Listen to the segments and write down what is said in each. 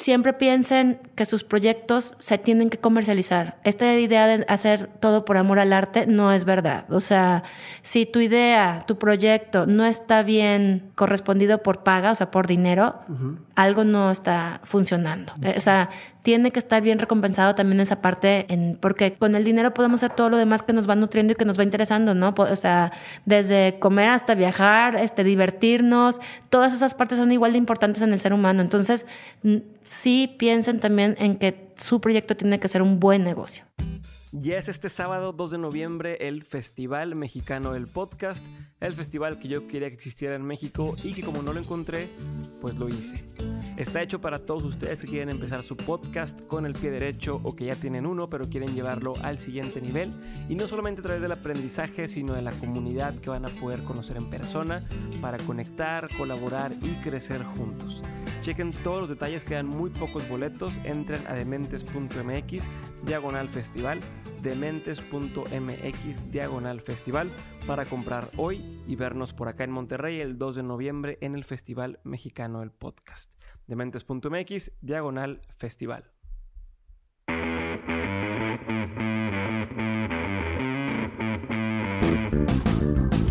siempre piensen que sus proyectos se tienen que comercializar. Esta idea de hacer todo por amor al arte no es verdad. O sea, si tu idea, tu proyecto no está bien correspondido por paga, o sea, por dinero, algo no está funcionando. O sea, tiene que estar bien recompensado también esa parte, en, porque con el dinero podemos hacer todo lo demás que nos va nutriendo y que nos va interesando, ¿no? O sea, desde comer hasta viajar, este, divertirnos, todas esas partes son igual de importantes en el ser humano. Entonces, sí piensen también en que su proyecto tiene que ser un buen negocio. Ya es este sábado 2 de noviembre el Festival Mexicano del Podcast, el festival que yo quería que existiera en México y que como no lo encontré, pues lo hice. Está hecho para todos ustedes que quieren empezar su podcast con el pie derecho o que ya tienen uno pero quieren llevarlo al siguiente nivel y no solamente a través del aprendizaje sino de la comunidad que van a poder conocer en persona para conectar, colaborar y crecer juntos. Chequen todos los detalles, quedan muy pocos boletos. Entren a dementes.mx, diagonal festival, dementes.mx, diagonal festival, para comprar hoy y vernos por acá en Monterrey el 2 de noviembre en el Festival Mexicano del Podcast. Dementes.mx, diagonal festival.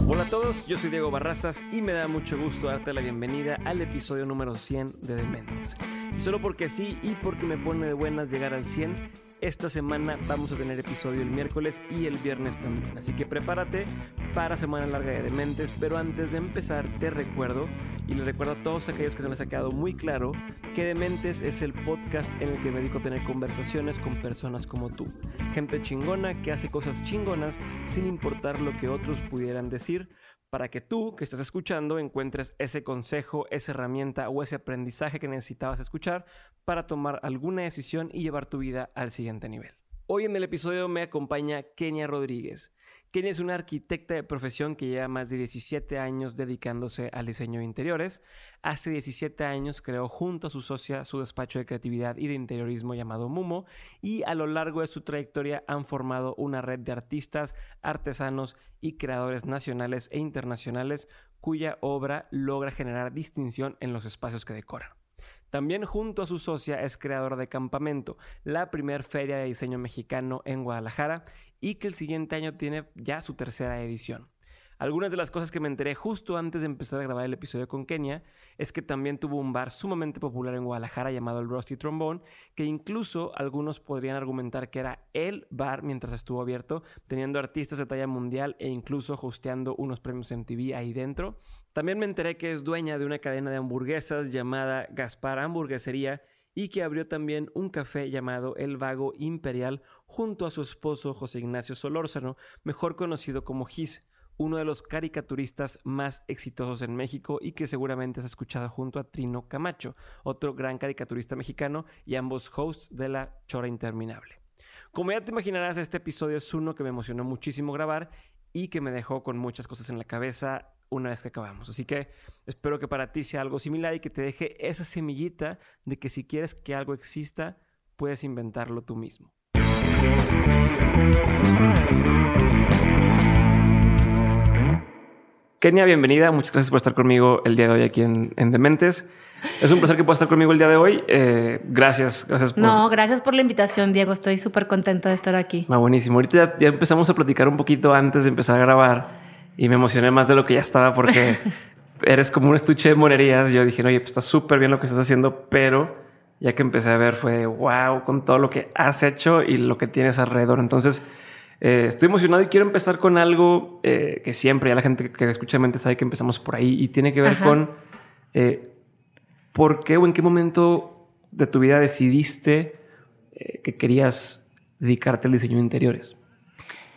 Hola a todos, yo soy Diego Barrazas y me da mucho gusto darte la bienvenida al episodio número 100 de Dementes. Y solo porque sí y porque me pone de buenas llegar al 100, esta semana vamos a tener episodio el miércoles y el viernes también. Así que prepárate para semana larga de Dementes. Pero antes de empezar, te recuerdo, y les recuerdo a todos aquellos que no les ha quedado muy claro, que Dementes es el podcast en el que me dedico a tener conversaciones con personas como tú. Gente chingona que hace cosas chingonas sin importar lo que otros pudieran decir para que tú que estás escuchando encuentres ese consejo, esa herramienta o ese aprendizaje que necesitabas escuchar para tomar alguna decisión y llevar tu vida al siguiente nivel. Hoy en el episodio me acompaña Kenia Rodríguez. Kenia es una arquitecta de profesión que lleva más de 17 años dedicándose al diseño de interiores. Hace 17 años creó junto a su socia su despacho de creatividad y de interiorismo llamado Mumo y a lo largo de su trayectoria han formado una red de artistas, artesanos y creadores nacionales e internacionales cuya obra logra generar distinción en los espacios que decoran. También junto a su socia es creadora de Campamento, la primer feria de diseño mexicano en Guadalajara y que el siguiente año tiene ya su tercera edición. Algunas de las cosas que me enteré justo antes de empezar a grabar el episodio con Kenia es que también tuvo un bar sumamente popular en Guadalajara llamado el Rusty Trombone, que incluso algunos podrían argumentar que era el bar mientras estuvo abierto, teniendo artistas de talla mundial e incluso hosteando unos premios MTV ahí dentro. También me enteré que es dueña de una cadena de hamburguesas llamada Gaspar Hamburguesería y que abrió también un café llamado El Vago Imperial junto a su esposo José Ignacio Solórzano, mejor conocido como Gis uno de los caricaturistas más exitosos en México y que seguramente has escuchado junto a Trino Camacho, otro gran caricaturista mexicano y ambos hosts de La Chora Interminable. Como ya te imaginarás, este episodio es uno que me emocionó muchísimo grabar y que me dejó con muchas cosas en la cabeza una vez que acabamos. Así que espero que para ti sea algo similar y que te deje esa semillita de que si quieres que algo exista, puedes inventarlo tú mismo. Kenia, bienvenida. Muchas gracias por estar conmigo el día de hoy aquí en, Dementes. Es un placer que puedas estar conmigo el día de hoy. Eh, gracias, gracias por... No, gracias por la invitación, Diego. Estoy súper contenta de estar aquí. Ah, buenísimo. Ahorita ya, empezamos a platicar un poquito antes de empezar a grabar y me emocioné más de lo que ya estaba porque eres como un estuche de monerías. Yo dije, oye, pues está súper bien lo que estás haciendo, pero ya que empecé a ver fue wow con todo lo que has hecho y lo que tienes alrededor. Entonces, eh, estoy emocionado y quiero empezar con algo eh, que siempre ya la gente que escucha mente sabe que empezamos por ahí y tiene que ver con eh, por qué o en qué momento de tu vida decidiste que querías dedicarte al diseño de interiores.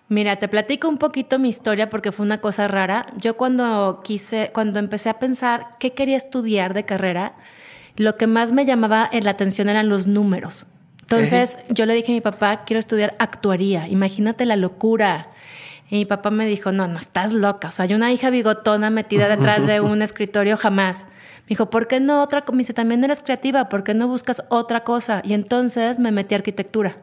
Mira, te platico un poquito mi historia porque fue una cosa rara. Yo cuando quise, cuando empecé a pensar qué quería estudiar de carrera, lo que más me llamaba la atención eran los números. Entonces yo le dije a mi papá, quiero estudiar actuaría, imagínate la locura. Y mi papá me dijo, no, no, estás loca. O sea, hay una hija bigotona metida detrás de un escritorio jamás. Me dijo, ¿por qué no otra? Me dice, también eres creativa, ¿por qué no buscas otra cosa? Y entonces me metí a arquitectura.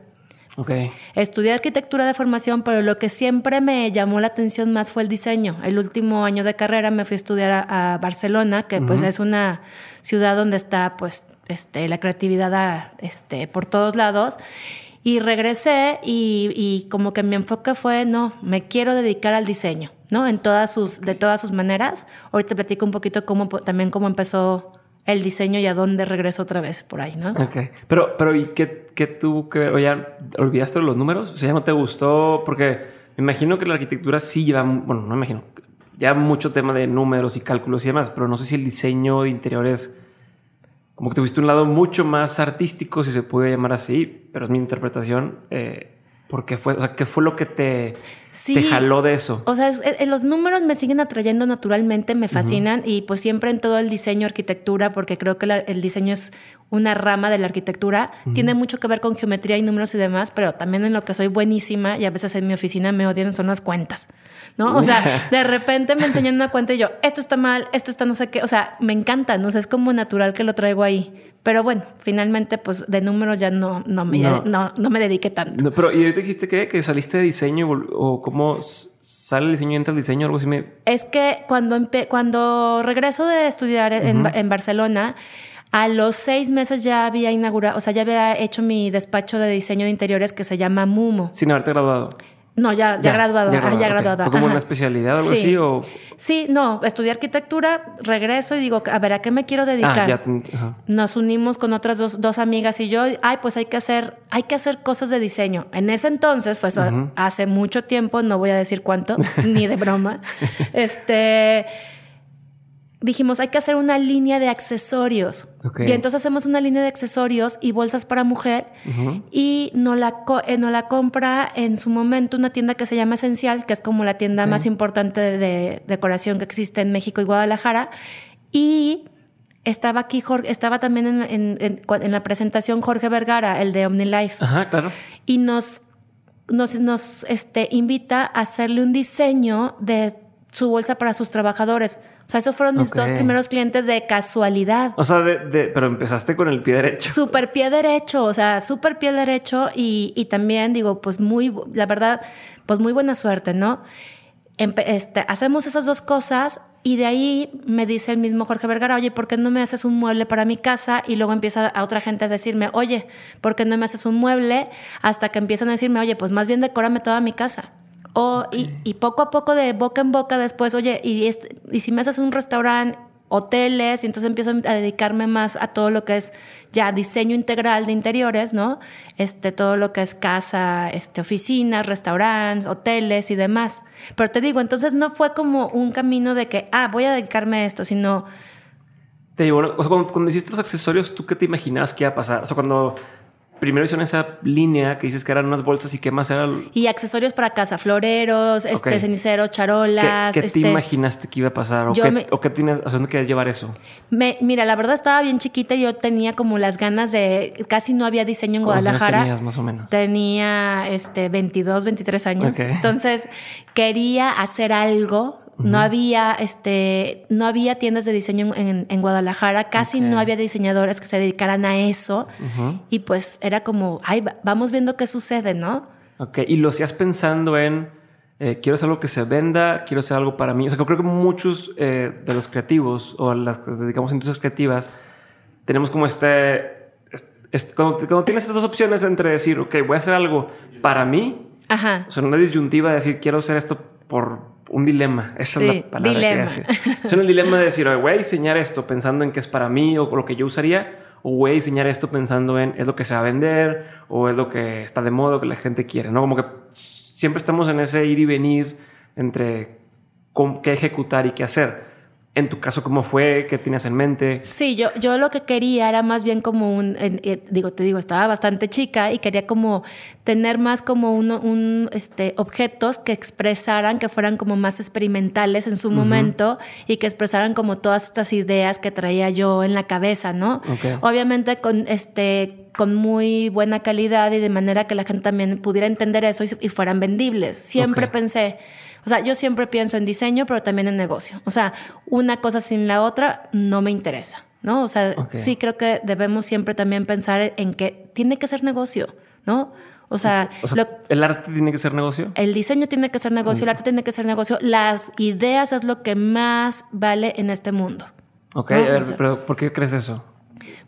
Okay. Estudié arquitectura de formación, pero lo que siempre me llamó la atención más fue el diseño. El último año de carrera me fui a estudiar a, Barcelona, que pues es una ciudad donde está pues este, la creatividad este, por todos lados. Y regresé y, y, como que mi enfoque fue, no, me quiero dedicar al diseño, ¿no? En todas sus, de todas sus maneras. Ahorita platico un poquito cómo, también cómo empezó el diseño y a dónde regresó otra vez por ahí, ¿no? Ok. Pero, pero ¿y qué, qué tuvo que ver? Ya, ¿olvidaste los números? O sea, ¿ya no te gustó? Porque me imagino que la arquitectura sí lleva, bueno, no me imagino, ya mucho tema de números y cálculos y demás, pero no sé si el diseño de interiores como que tuviste un lado mucho más artístico, si se puede llamar así, pero es mi interpretación. Eh, porque fue, o sea, ¿qué fue lo que te, te jaló de eso? O sea, los números me siguen atrayendo naturalmente, me fascinan y pues siempre en todo el diseño, arquitectura, porque creo que el diseño es una rama de la arquitectura, tiene mucho que ver con geometría y números y demás, pero también en lo que soy buenísima y a veces en mi oficina me odian son las cuentas, ¿no? O sea, de repente me enseñan una cuenta y yo, esto está mal, esto está no sé qué, o sea, me encanta, ¿no? O sea, es como natural que lo traigo ahí. Pero bueno, finalmente, pues de números ya no, no, me, no. no, me dediqué tanto. pero, ¿y te dijiste que, que saliste de diseño o cómo sale el diseño y entra el diseño? Algo así me... Es que cuando, cuando regreso de estudiar en, en Barcelona, a los seis meses ya había inaugurado, o sea, ya había hecho mi despacho de diseño de interiores que se llama Mumo. Sin haberte graduado. No, ya, ya, graduado. Ya, graduado. ¿Fue como una especialidad o algo así? O... Sí, no, estudié arquitectura, regreso y digo, a ver, ¿a qué me quiero dedicar? Ah, Nos unimos con otras dos, dos, amigas y yo, ay, pues hay que hacer, hay que hacer cosas de diseño. En ese entonces, fue eso, hace mucho tiempo, no voy a decir cuánto, ni de broma. este dijimos, hay que hacer una línea de accesorios. Y entonces hacemos una línea de accesorios y bolsas para mujer y nos la, eh, la compra en su momento una tienda que se llama Esencial, que es como la tienda más importante de, decoración que existe en México y Guadalajara. Y estaba aquí, Jorge, estaba también en, en, la presentación Jorge Vergara, el de OmniLife. Ajá, claro. Y nos, nos, nos este, invita a hacerle un diseño de su bolsa para sus trabajadores. O sea, esos fueron mis dos primeros clientes de casualidad. O sea, de, pero empezaste con el pie derecho. Súper pie derecho, o sea, súper pie derecho y, y, también digo, pues muy, la verdad, pues muy buena suerte, ¿no? este, hacemos esas dos cosas y de ahí me dice el mismo Jorge Vergara, oye, ¿por qué no me haces un mueble para mi casa? Y luego empieza a otra gente a decirme, oye, ¿por qué no me haces un mueble? Hasta que empiezan a decirme, oye, pues más bien decórame toda mi casa y, poco a poco, de boca en boca, después, oye, y, y si me haces un restaurante, hoteles, y entonces empiezo a dedicarme más a todo lo que es ya diseño integral de interiores, ¿no? Este, todo lo que es casa, este, oficinas, restaurantes, hoteles y demás. Pero te digo, entonces no fue como un camino de que, ah, voy a dedicarme a esto, sino... Te digo, o sea, cuando, cuando hiciste los accesorios, ¿tú qué te imaginabas que iba a pasar? O sea, cuando primero hicieron esa línea que dices que eran unas bolsas y qué más era. Y accesorios para casa, floreros, este, ceniceros, charolas. ¿Qué, te este imaginaste que iba a pasar? ¿O, qué, o qué tienes, ¿a dónde querías llevar eso? Me, mira, la verdad estaba bien chiquita y yo tenía como las ganas de. Casi no había diseño en Guadalajara. tenías más o menos? Tenía este, 22, 23 años. Entonces quería hacer algo no había, este, no había tiendas de diseño en, en Guadalajara, casi no había diseñadores que se dedicaran a eso. Y pues era como, ay, vamos viendo qué sucede, ¿no? Ok, y lo hacías pensando en, eh, quiero hacer algo que se venda, quiero hacer algo para mí. O sea, creo que muchos eh, de los creativos o las que dedicamos a industrias creativas, tenemos como este, cuando, tienes estas dos opciones entre decir, ok, voy a hacer algo para mí, Ajá. o sea, una disyuntiva de decir, quiero hacer esto por un dilema. Esa es la palabra dilema. que Es un dilema de decir, voy a diseñar esto pensando en que es para mí o lo que yo usaría, o voy a diseñar esto pensando en es lo que se va a vender o es lo que está de moda, que la gente quiere, ¿no? Como que siempre estamos en ese ir y venir entre qué ejecutar y qué hacer. En tu caso, ¿cómo fue? ¿Qué tenías en mente? Sí, yo, yo lo que quería era más bien como un, eh, digo, te digo, estaba bastante chica y quería como tener más como un, este, objetos que expresaran, que fueran como más experimentales en su momento y que expresaran como todas estas ideas que traía yo en la cabeza, ¿no? Obviamente con, este, con muy buena calidad y de manera que la gente también pudiera entender eso y, fueran vendibles. Siempre pensé o sea, yo siempre pienso en diseño, pero también en negocio. O sea, una cosa sin la otra no me interesa, ¿no? O sea, sí creo que debemos siempre también pensar en que tiene que ser negocio, ¿no? O sea, ¿el arte tiene que ser negocio? El diseño tiene que ser negocio, el arte tiene que ser negocio. Las ideas es lo que más vale en este mundo. Ok, a ver, pero ¿por qué crees eso?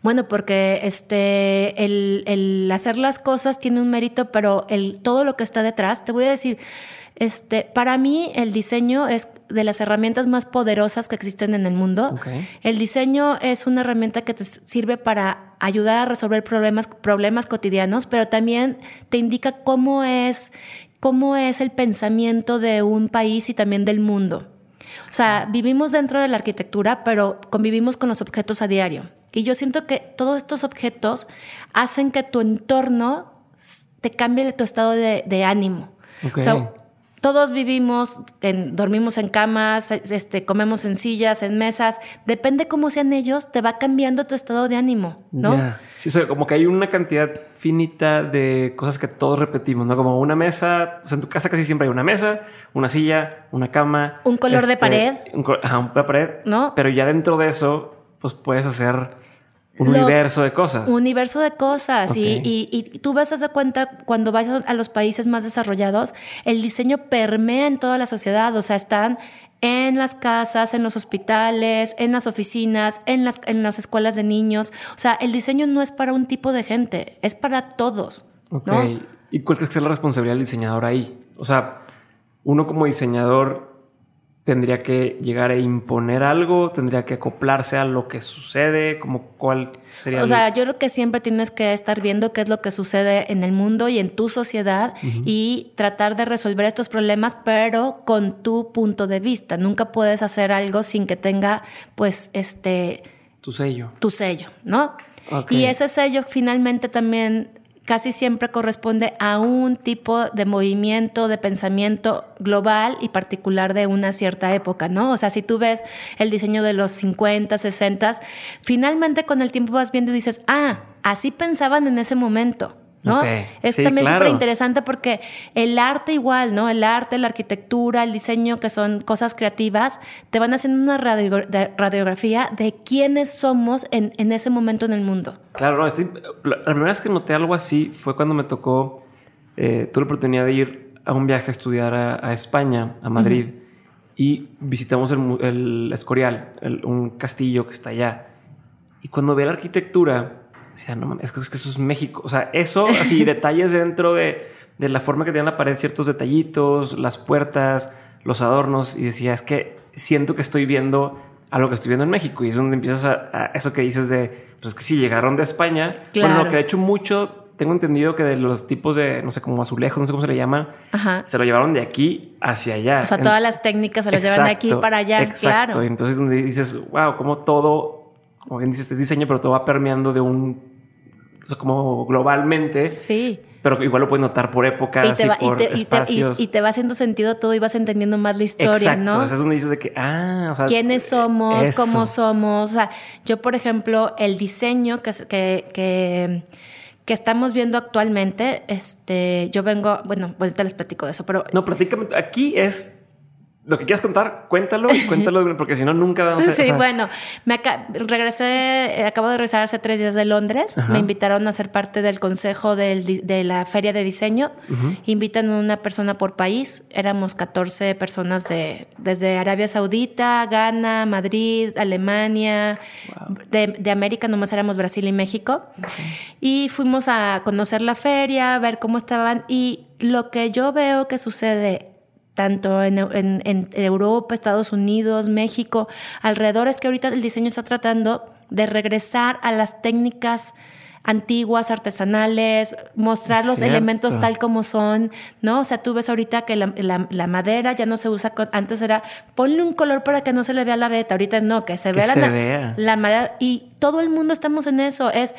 Bueno, porque este, el, el, hacer las cosas tiene un mérito, pero el, todo lo que está detrás, te voy a decir, este, para mí el diseño es de las herramientas más poderosas que existen en el mundo. El diseño es una herramienta que te sirve para ayudar a resolver problemas, problemas cotidianos, pero también te indica cómo es, cómo es el pensamiento de un país y también del mundo. O sea, vivimos dentro de la arquitectura, pero convivimos con los objetos a diario. Y yo siento que todos estos objetos hacen que tu entorno te cambie tu estado de, ánimo. O sea, todos vivimos, en, dormimos en camas, este, comemos en sillas, en mesas. Depende cómo sean ellos, te va cambiando tu estado de ánimo, ¿no? Sí, como que hay una cantidad finita de cosas que todos repetimos, ¿no? Como una mesa, o sea, en tu casa casi siempre hay una mesa, una silla, una cama. Un color de este, pared. Un, ajá, una pared. ¿No? Pero ya dentro de eso, pues puedes hacer un universo de cosas. Un universo de cosas. Y, y, tú vas a dar cuenta cuando vas a los países más desarrollados, el diseño permea en toda la sociedad. O sea, están en las casas, en los hospitales, en las oficinas, en las, en las escuelas de niños. O sea, el diseño no es para un tipo de gente, es para todos. Ok. ¿Y cuál crees que es la responsabilidad del diseñador ahí? O sea, uno como diseñador tendría que llegar a imponer algo, tendría que acoplarse a lo que sucede, como cuál sería. O sea, yo creo que siempre tienes que estar viendo qué es lo que sucede en el mundo y en tu sociedad y tratar de resolver estos problemas, pero con tu punto de vista. Nunca puedes hacer algo sin que tenga, pues, este. Tu sello. Tu sello, ¿no? Y ese sello finalmente también casi siempre corresponde a un tipo de movimiento, de pensamiento global y particular de una cierta época, ¿no? O sea, si tú ves el diseño de los 50, 60, finalmente con el tiempo vas viendo y dices, ah, así pensaban en ese momento. ¿No? Es también súper interesante porque el arte igual, ¿no? El arte, la arquitectura, el diseño, que son cosas creativas, te van haciendo una radiografía de quiénes somos en, en, ese momento en el mundo. Claro, no, la primera vez que noté algo así fue cuando me tocó, eh, tuve la oportunidad de ir a un viaje a estudiar a, España, a Madrid, y visitamos el, el Escorial, un castillo que está allá. Y cuando ve la arquitectura, decía, no mames, es que eso es México. O sea, eso, así, detalles dentro de, de, la forma que tiene la pared, ciertos detallitos, las puertas, los adornos. Y decía, es que siento que estoy viendo algo que estoy viendo en México. Y es donde empiezas a, eso que dices de, pues que sí, llegaron de España. Claro. Bueno, que de hecho mucho tengo entendido que de los tipos de, no sé, como azulejos, no sé cómo se le llaman, se lo llevaron de aquí hacia allá. O sea, todas las técnicas se las llevan de aquí para allá, exacto. claro. Entonces, donde dices, wow, como todo como bien dices, es diseño, pero todo va permeando de un, o sea, como globalmente. Sí. Pero igual lo puedes notar por épocas y, por espacios. Y te, va haciendo sentido todo y vas entendiendo más la historia, ¿no? Exacto. es donde dices de que, ah, o sea... ¿Quiénes somos? ¿Cómo somos? O sea, yo, por ejemplo, el diseño que, que, que, que estamos viendo actualmente, este, yo vengo, bueno, ahorita les platico de eso, pero... No, platícame, aquí es lo que quieras contar, cuéntalo y cuéntalo, porque si no, nunca vamos a... Sí, bueno, me regresé, acabo de regresar hace tres días de Londres. Me invitaron a ser parte del consejo de la feria de diseño. Invitan a una persona por país. Éramos 14 personas de, desde Arabia Saudita, Ghana, Madrid, Alemania. De, América nomás éramos Brasil y México. Y fuimos a conocer la feria, a ver cómo estaban. Y lo que yo veo que sucede tanto en, en, Europa, Estados Unidos, México, alrededor es que ahorita el diseño está tratando de regresar a las técnicas antiguas, artesanales, mostrar los elementos tal como son, ¿no? O sea, tú ves ahorita que la, la, madera ya no se usa, antes era ponle un color para que no se le vea la veta, ahorita es no, que se vea, la, la madera y todo el mundo estamos en eso, es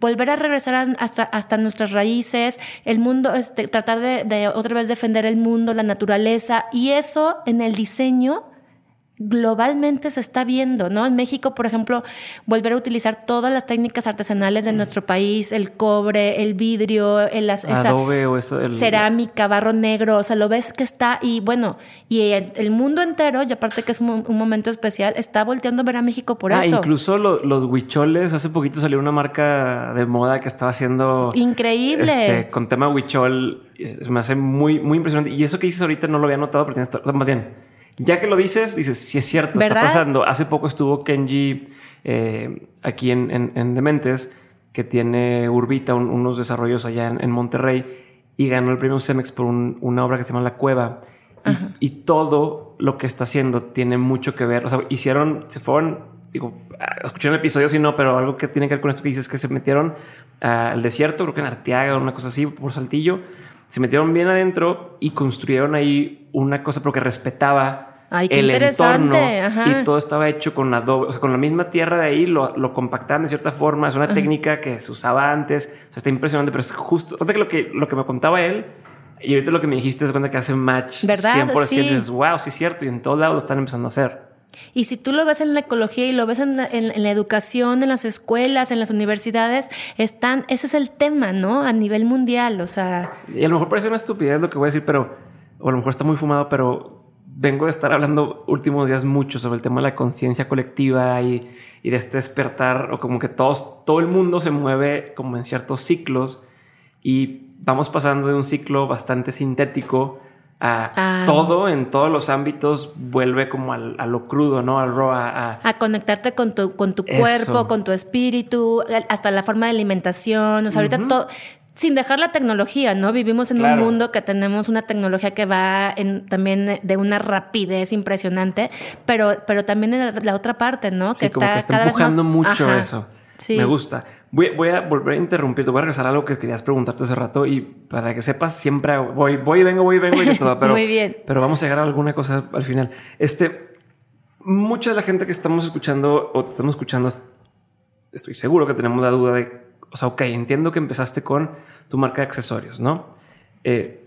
volver a regresar hasta, hasta nuestras raíces, el mundo, este, tratar de, de otra vez defender el mundo, la naturaleza, y eso en el diseño globalmente se está viendo, ¿no? En México, por ejemplo, volver a utilizar todas las técnicas artesanales de nuestro país, el cobre, el vidrio, el, esa cerámica, barro negro, o sea, lo ves que está y bueno, y el, mundo entero, y aparte que es un, momento especial, está volteando a ver a México por ah, eso. Incluso los huicholes, hace poquito salió una marca de moda que estaba haciendo... Increíble. Este, con tema huichol, eh, me hace muy, muy impresionante. Y eso que dices ahorita no lo había notado, pero tienes, o sea, más bien ya que lo dices, dices, si es cierto, está pasando. Hace poco estuvo Kenji eh, aquí en, en, Dementes, que tiene Urbita, unos desarrollos allá en, Monterrey, y ganó el premio Cemex por una obra que se llama La Cueva. Y, todo lo que está haciendo tiene mucho que ver. O sea, hicieron, se fueron, digo, escuché el episodio, si no, pero algo que tiene que ver con esto que dices, que se metieron al desierto, creo que en Arteaga o una cosa así, por Saltillo. Se metieron bien adentro y construyeron ahí una cosa, pero que respetaba Ay, qué el interesante. entorno y todo estaba hecho con adobe, o sea, con la misma tierra de ahí lo, lo compactaban de cierta forma. Es una técnica que se usaba antes. O sea, está impresionante, pero es justo. lo que, lo que me contaba él y ahorita lo que me dijiste es cuenta que hace match ¿verdad? 100%. Sí. dices, wow, sí es cierto. Y en todos lados lo están empezando a hacer. Y si tú lo ves en la ecología y lo ves en la, en la, educación, en las escuelas, en las universidades, están, ese es el tema, ¿no? A nivel mundial, o sea... Y a lo mejor parece una estupidez lo que voy a decir, pero, o a lo mejor está muy fumado, pero vengo de estar hablando últimos días mucho sobre el tema de la conciencia colectiva y, de este despertar, o como que todos, todo el mundo se mueve como en ciertos ciclos y vamos pasando de un ciclo bastante sintético a ah. todo en todos los ámbitos vuelve como a lo crudo, ¿no? Al raw, a, a, conectarte con tu, con tu cuerpo, con tu espíritu, hasta la forma de alimentación. O sea, ahorita todo sin dejar la tecnología, ¿no? Vivimos en un mundo que tenemos una tecnología que va en, también de una rapidez impresionante, pero, pero también en la, otra parte, ¿no? Que está, que está empujando mucho eso. Sí. Me gusta. Voy, a volver a interrumpir, te voy a regresar a algo que querías preguntarte hace rato y para que sepas, siempre voy, voy, vengo, voy, vengo y todo, pero, Muy bien. pero vamos a llegar a alguna cosa al final. Este, mucha de la gente que estamos escuchando o estamos escuchando, estoy seguro que tenemos la duda de o sea, ok, entiendo que empezaste con tu marca de accesorios, ¿no? Eh,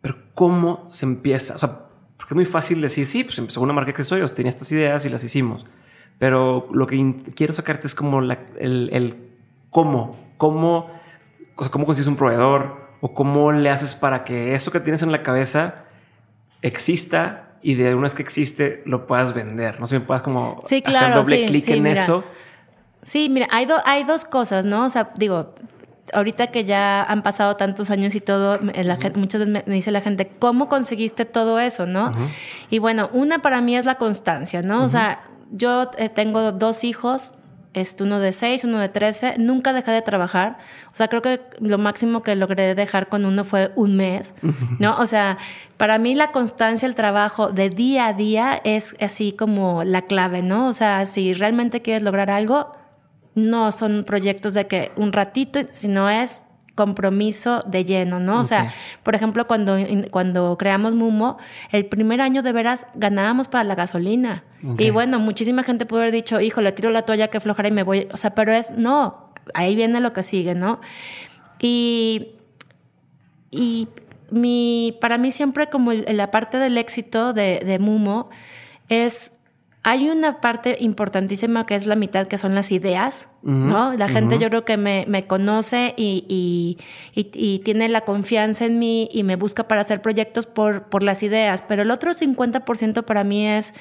pero ¿cómo se empieza? O sea, porque es muy fácil decir, sí, pues empezó una marca de accesorios, tenía estas ideas y las hicimos. Pero lo que quiero sacarte es como el, el, cómo, cómo, o sea, cómo consigues un proveedor o cómo le haces para que eso que tienes en la cabeza exista y de una vez que existe lo puedas vender. No sé, puedas como sí, hacer doble clic en eso Sí, mira, hay, hay dos cosas, ¿no? O sea, digo, ahorita que ya han pasado tantos años y todo, muchas veces me, dice la gente, ¿cómo conseguiste todo eso, no? Y bueno, una para mí es la constancia, ¿no? O sea, yo eh, tengo dos hijos, este, uno de seis, uno de trece, nunca dejé de trabajar. O sea, creo que lo máximo que logré dejar con uno fue un mes, ¿no? O sea, para mí la constancia, el trabajo de día a día es así como la clave, ¿no? O sea, si realmente quieres lograr algo, no son proyectos de que un ratito, sino es compromiso de lleno, ¿no? O sea, por ejemplo, cuando, cuando creamos Mumo, el primer año de veras ganábamos para la gasolina. Y bueno, muchísima gente puede haber dicho, hijo, le tiro la toalla que flojera y me voy. O sea, pero es, no, ahí viene lo que sigue, ¿no? Y, y mi, para mí siempre como la parte del éxito de, de Mumo es hay una parte importantísima que es la mitad, que son las ideas, ¿no? La gente yo creo que me, me conoce y, y, y, tiene la confianza en mí y me busca para hacer proyectos por, por las ideas, pero el otro 50% para mí es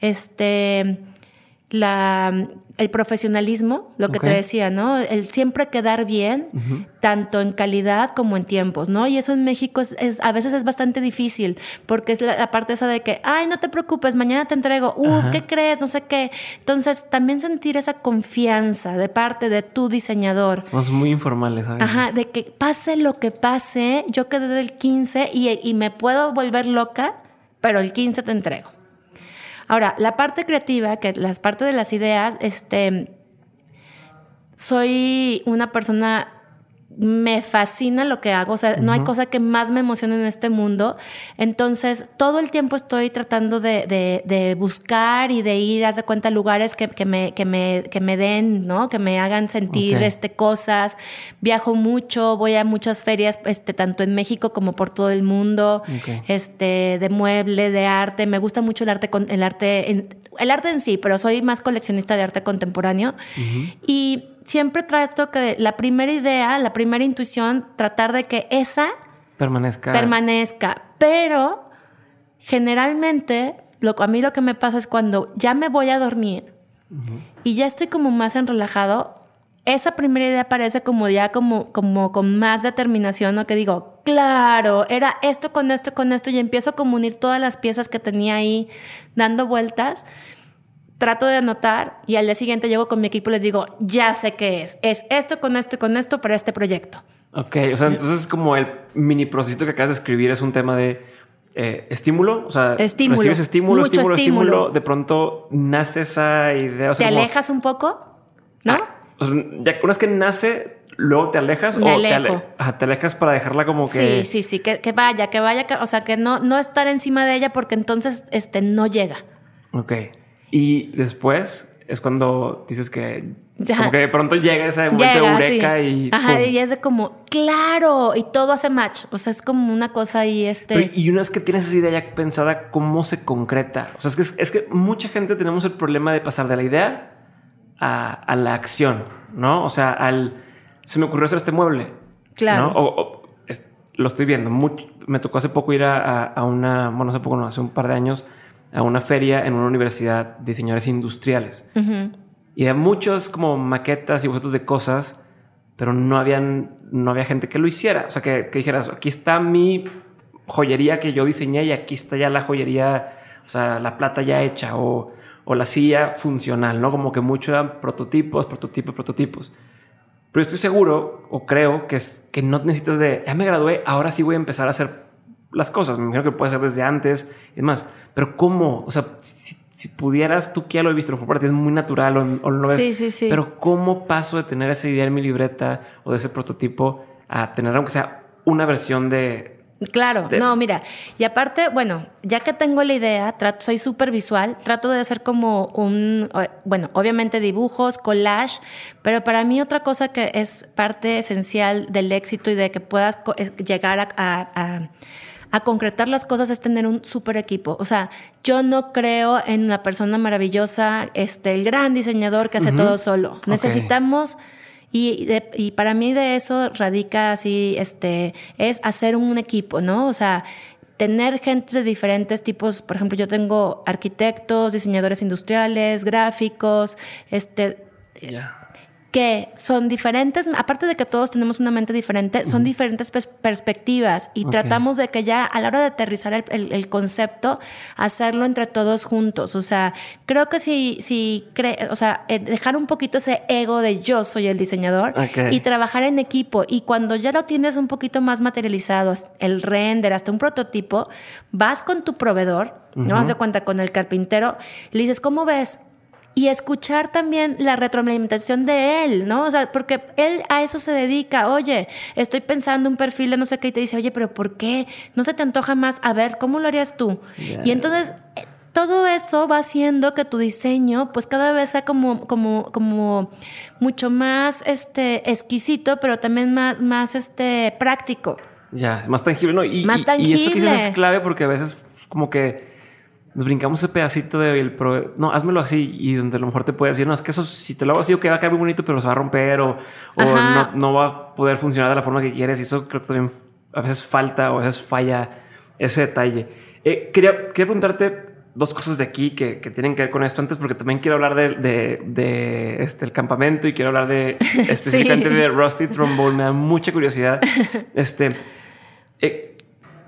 este la, el profesionalismo, lo que te decía, ¿no? El siempre quedar bien, tanto en calidad como en tiempos, ¿no? Y eso en México es, a veces es bastante difícil, porque es la, parte esa de que, ay, no te preocupes, mañana te entrego, uh, ¿qué crees? No sé qué. Entonces, también sentir esa confianza de parte de tu diseñador. Somos muy informales, ¿sabes? Ajá, de que pase lo que pase, yo quedé del 15 y, y me puedo volver loca, pero el 15 te entrego. Ahora, la parte creativa, que las partes de las ideas, este, soy una persona me fascina lo que hago, o sea, no hay cosa que más me emocione en este mundo. Entonces, todo el tiempo estoy tratando de, buscar y de ir, haz de cuenta, lugares que, me, que, me, que me den, ¿no? Que me hagan sentir este, cosas. Viajo mucho, voy a muchas ferias, este, tanto en México como por todo el mundo, este, de mueble, de arte. Me gusta mucho el arte, el arte, en, el arte en sí, pero soy más coleccionista de arte contemporáneo. Y siempre trato que la primera idea, la primera intuición, tratar de que esa permanezca. Permanezca. Pero generalmente, lo, a mí lo que me pasa es cuando ya me voy a dormir y ya estoy como más en relajado, esa primera idea parece como ya como, como con más determinación, ¿no? Que digo, claro, era esto con esto con esto y empiezo a comunir todas las piezas que tenía ahí dando vueltas trato de anotar y al día siguiente llego con mi equipo y les digo, ya sé qué es. Es esto con esto y con esto para este proyecto. Ok, o sea, entonces como el mini proceso que acabas de escribir es un tema de eh, estímulo, o sea, estímulo. recibes estímulo, estímulo, estímulo, de pronto nace esa idea. O sea, ¿Te alejas un poco? ¿No? Ah, o sea, ya una vez que nace, luego te alejas Me o. Te, te, alejas para dejarla como Sí, que. sí, sí, que, que vaya, que vaya, que, o sea, que no, no estar encima de ella porque entonces este, no llega. Ok. Y después es cuando dices que como que de pronto llega ese momento llega, de eureka sí. y. Ajá, ¡pum! y es de como, claro, y todo hace match. O sea, es como una cosa ahí, este. Pero, y una vez que tienes esa idea ya pensada, ¿cómo se concreta? O sea, es que, es que mucha gente tenemos el problema de pasar de la idea a, a la acción, ¿no? O sea, al. Se me ocurrió hacer este mueble. Claro. ¿no? O, o es, lo estoy viendo. Mucho, me tocó hace poco ir a, a, a una. Bueno, hace poco, no, hace un par de años, a una feria en una universidad de diseñadores industriales. Uh -huh. Y había muchos como maquetas y bocetos de cosas, pero no habían, no había gente que lo hiciera. O sea, que, que, dijeras, aquí está mi joyería que yo diseñé y aquí está ya la joyería, o sea, la plata ya hecha o, o la silla funcional, ¿no? Como que mucho eran prototipos, prototipos, prototipos. Pero estoy seguro o creo que, es, que no necesitas de, ya me gradué, ahora sí voy a empezar a hacer las cosas. Me imagino que puede ser desde antes y demás. Pero ¿cómo? O sea, si, si pudieras, tú que ya lo he visto, lo para ti es muy natural o, o no sí, sí, sí. Pero ¿cómo paso de tener esa idea en mi libreta o de ese prototipo a tener aunque sea una versión de... Claro, de... no, mira, y aparte, bueno, ya que tengo la idea, trato, soy súper visual, trato de hacer como un, bueno, obviamente dibujos, collage, pero para mí otra cosa que es parte esencial del éxito y de que puedas llegar a, a, a a concretar las cosas es tener un super equipo. O sea, yo no creo en una persona maravillosa, este, el gran diseñador que hace uh -huh. todo solo. Okay. Necesitamos, y, de, y para mí de eso radica así, este, es hacer un equipo, ¿no? O sea, tener gente de diferentes tipos, por ejemplo, yo tengo arquitectos, diseñadores industriales, gráficos, este... Yeah que son diferentes, aparte de que todos tenemos una mente diferente, son uh diferentes pers perspectivas y okay. tratamos de que ya a la hora de aterrizar el, el, el, concepto, hacerlo entre todos juntos. O sea, creo que si, si cre o sea, eh, dejar un poquito ese ego de yo soy el diseñador okay. y trabajar en equipo. Y cuando ya lo tienes un poquito más materializado, el render, hasta un prototipo, vas con tu proveedor, uh -huh. no vas cuenta con el carpintero, le dices, ¿cómo ves? Y escuchar también la retroalimentación de él, ¿no? O sea, porque él a eso se dedica. Oye, estoy pensando un perfil de no sé qué y te dice, oye, pero ¿por qué? ¿No te, te antoja más? A ver, ¿cómo lo harías tú? Yeah. Y entonces todo eso va haciendo que tu diseño pues cada vez sea como, como, como mucho más este, exquisito, pero también más, más este, práctico. Ya, más tangible, ¿no? Y, más tangible. Y, y eso quizás es clave porque a veces como que nos brincamos ese pedacito de el pro, no, házmelo así y donde a lo mejor te puede decir, no, es que eso si te lo hago así, que va a quedar muy bonito, pero se va a romper o, o no, no, va a poder funcionar de la forma que quieres y eso creo que también a veces falta o a veces falla ese detalle. Eh, quería, quería preguntarte dos cosas de aquí que, que, tienen que ver con esto antes, porque también quiero hablar de, de, de este, el campamento y quiero hablar de específicamente sí. de Rusty Trombone. Me da mucha curiosidad. Este, eh,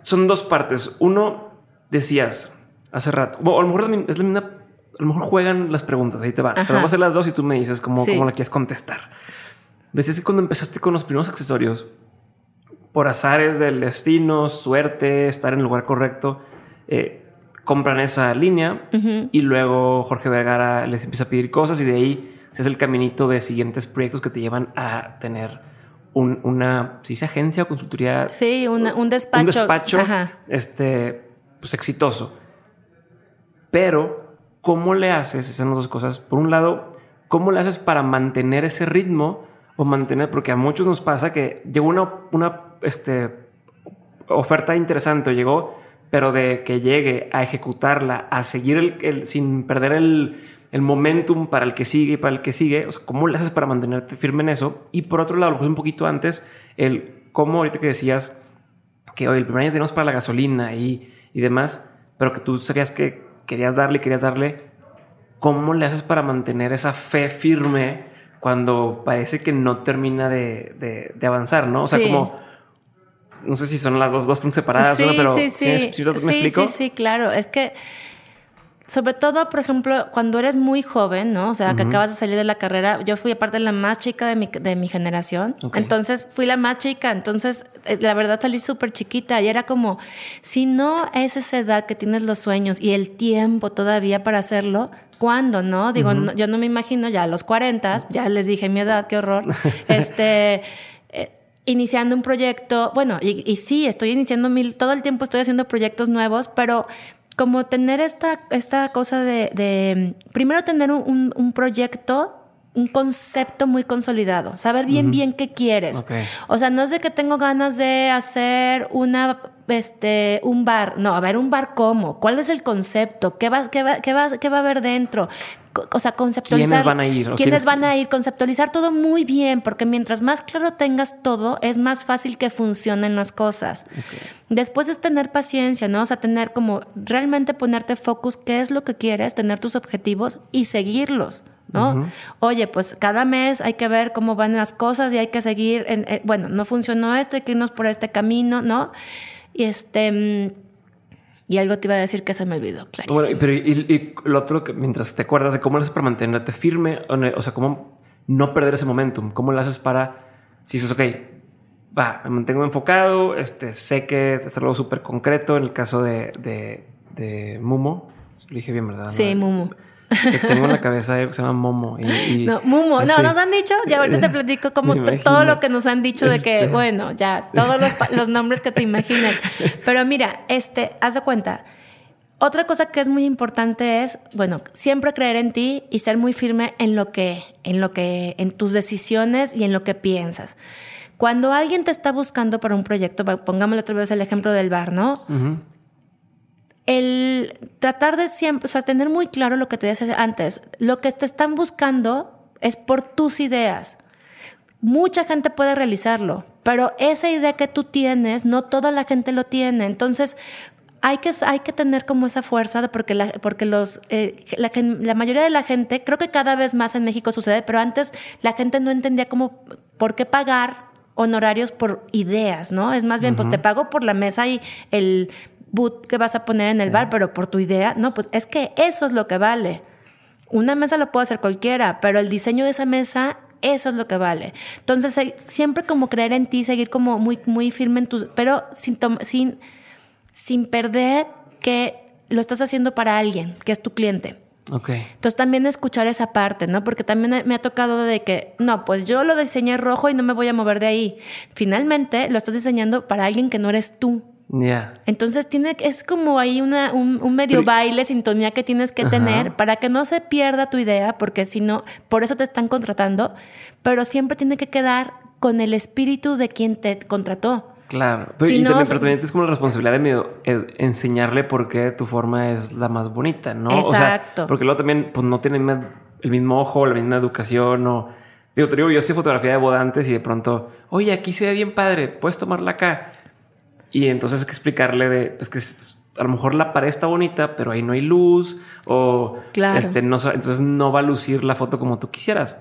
son dos partes. Uno, decías hace rato, bueno, a lo mejor es la misma, a lo mejor juegan las preguntas, ahí te va. Ajá. Pero voy a hacer las dos y tú me dices cómo, sí. cómo la quieres contestar. Decías que cuando empezaste con los primeros accesorios, por azares del destino, suerte, estar en el lugar correcto, eh, compran esa línea uh -huh. y luego Jorge Vergara les empieza a pedir cosas y de ahí se hace el caminito de siguientes proyectos que te llevan a tener un, una, ¿se dice agencia o consultoría? Sí, una, un despacho. Un despacho, Ajá. este, pues exitoso. Pero, ¿cómo le haces? Esas son las dos cosas. Por un lado, ¿cómo le haces para mantener ese ritmo o mantener? Porque a muchos nos pasa que llegó una, una este, oferta interesante llegó, pero de que llegue a ejecutarla, a seguir el, el, sin perder el, el, momentum para el que sigue y para el que sigue. O sea, ¿cómo le haces para mantenerte firme en eso? Y por otro lado, lo un poquito antes, el cómo ahorita que decías que hoy el primer año tenemos para la gasolina y, y demás, pero que tú sabías que querías darle, querías darle, ¿cómo le haces para mantener esa fe firme cuando parece que no termina de, de, de avanzar, ¿no? O sea, sí. como, no sé si son las dos, dos separadas, sí, ¿no? pero sí, sí. ¿sí, ¿sí, me explico? Sí, sí, claro. Es que sobre todo, por ejemplo, cuando eres muy joven, ¿no? O sea, que acabas de salir de la carrera, yo fui aparte la más chica de mi, de mi generación, entonces fui la más chica, entonces eh, la verdad salí súper chiquita y era como, si no es esa edad que tienes los sueños y el tiempo todavía para hacerlo, ¿cuándo, no? Digo, yo no me imagino ya a los 40, ya les dije mi edad, qué horror, este... Eh, iniciando un proyecto, bueno, y, sí, estoy iniciando mil, todo el tiempo estoy haciendo proyectos nuevos, pero como tener esta, esta cosa de, primero tener un, un, proyecto un concepto muy consolidado, saber bien bien qué quieres. O sea, no es de que tengo ganas de hacer una este un bar, no, a ver un bar cómo, ¿cuál es el concepto? ¿Qué va qué va qué va, qué va a haber dentro? O sea, conceptualizar quiénes van a ir, quiénes van a ir, conceptualizar todo muy bien, porque mientras más claro tengas todo, es más fácil que funcionen las cosas. Después es tener paciencia, ¿no? O sea, tener como realmente ponerte focus, qué es lo que quieres, tener tus objetivos y seguirlos. ¿No? Oye, pues cada mes hay que ver cómo van las cosas y hay que seguir, en, eh, bueno, no funcionó esto, hay que irnos por este camino, ¿no? Y este... Mm, y algo te iba a decir que se me olvidó, claro. Bueno, pero y, lo otro que mientras te acuerdas de cómo lo haces para mantenerte firme, o sea, cómo no perder ese momentum, cómo lo haces para, si dices, ok, va, me mantengo enfocado, este, sé que es algo súper concreto en el caso de, de, de Mumo, lo dije bien, ¿verdad? Sí, Mumo que tengo en la cabeza que se llama Momo. Y, no, Mumo. No, nos han dicho, ya ahorita te platico como todo lo que nos han dicho de que, este, bueno, ya, todos los, los, nombres que te imaginas. Pero mira, este, haz de cuenta. Otra cosa que es muy importante es, bueno, siempre creer en ti y ser muy firme en lo que, en lo que, en tus decisiones y en lo que piensas. Cuando alguien te está buscando para un proyecto, pongámosle otra vez el ejemplo del bar, ¿no? El tratar de siempre, o sea, tener muy claro lo que te decía antes, lo que te están buscando es por tus ideas. Mucha gente puede realizarlo, pero esa idea que tú tienes, no toda la gente lo tiene. Entonces, hay que, hay que tener como esa fuerza, porque, la, porque los, eh, la, la, mayoría de la gente, creo que cada vez más en México sucede, pero antes la gente no entendía cómo, por qué pagar honorarios por ideas, ¿no? Es más bien, pues te pago por la mesa y el boot que vas a poner en el bar, pero por tu idea, no, pues es que eso es lo que vale. Una mesa lo puede hacer cualquiera, pero el diseño de esa mesa, eso es lo que vale. Entonces, siempre como creer en ti, seguir como muy, muy firme en tus, pero sin, sin, sin perder que lo estás haciendo para alguien, que es tu cliente. Okay. Entonces también escuchar esa parte, ¿no? Porque también me ha tocado de que, no, pues yo lo diseñé rojo y no me voy a mover de ahí. Finalmente lo estás diseñando para alguien que no eres tú. Entonces tiene, es como ahí una, un, medio baile, sintonía que tienes que tener para que no se pierda tu idea, porque si no, por eso te están contratando, pero siempre tiene que quedar con el espíritu de quien te contrató. Claro, pero, y también, es como la responsabilidad de medio, eh, enseñarle por qué tu forma es la más bonita, ¿no? Exacto. porque luego también pues, no tienen el mismo ojo, la misma educación o... Digo, te digo, yo soy fotografía de bodantes y de pronto, oye, aquí se ve bien padre, puedes tomarla acá. Y entonces hay que explicarle de, pues que a lo mejor la pared está bonita, pero ahí no hay luz o este, no, entonces no va a lucir la foto como tú quisieras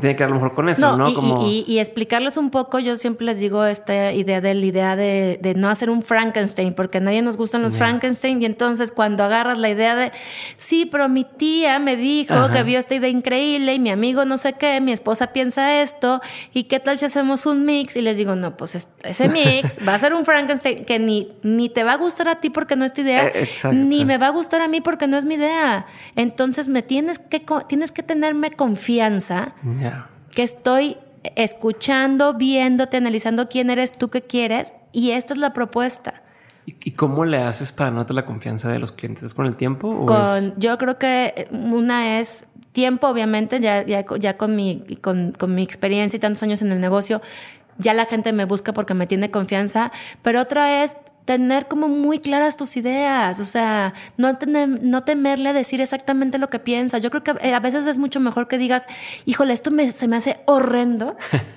tiene que ver a lo mejor con eso, ¿no? Y, Como... y, explicarles un poco, yo siempre les digo esta idea de la idea de, no hacer un Frankenstein, porque a nadie nos gustan los Frankenstein, y entonces cuando agarras la idea de, sí, pero mi tía me dijo que vio esta idea increíble y mi amigo no sé qué, mi esposa piensa esto, y qué tal si hacemos un mix, y les digo, no, pues ese mix va a ser un Frankenstein que ni, ni te va a gustar a ti porque no es tu idea, eh, ni me va a gustar a mí porque no es mi idea. Entonces me tienes que, tienes que tenerme confianza que estoy escuchando, viéndote, analizando quién eres tú, qué quieres, y esta es la propuesta. ¿Y cómo le haces para no la confianza de los clientes? ¿Es con el tiempo? con, Yo creo que una es tiempo, obviamente, ya, ya, ya con, mi, con, con mi experiencia y tantos años en el negocio, ya la gente me busca porque me tiene confianza, pero otra es tener como muy claras tus ideas, o sea, no, no temerle a decir exactamente lo que piensas. Yo creo que eh, a veces es mucho mejor que digas, híjole, esto me, se me hace horrendo,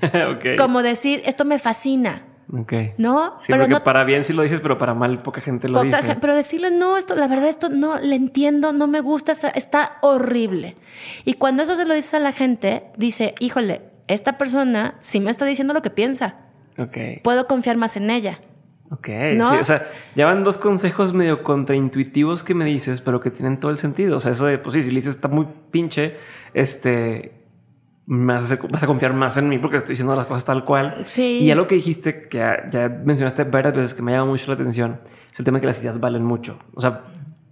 como decir, esto me fascina. Okay. ¿No? Sí, pero porque para bien sí lo dices, pero para mal poca gente lo dice. pero decirle, no, esto, la verdad, esto no le entiendo, no me gusta, está horrible. Y cuando eso se lo dices a la gente, dice, híjole, esta persona sí me está diciendo lo que piensa. Okay. Puedo confiar más en ella. Ok, sí, o sea, ya van dos consejos medio contraintuitivos que me dices, pero que tienen todo el sentido. O sea, eso de, pues sí, si le dices está muy pinche, este, vas a, confiar más en mí porque estoy diciendo las cosas tal cual. Sí. Y algo que dijiste, que ya, mencionaste varias veces, que me llama mucho la atención, es el tema de que las ideas valen mucho. O sea,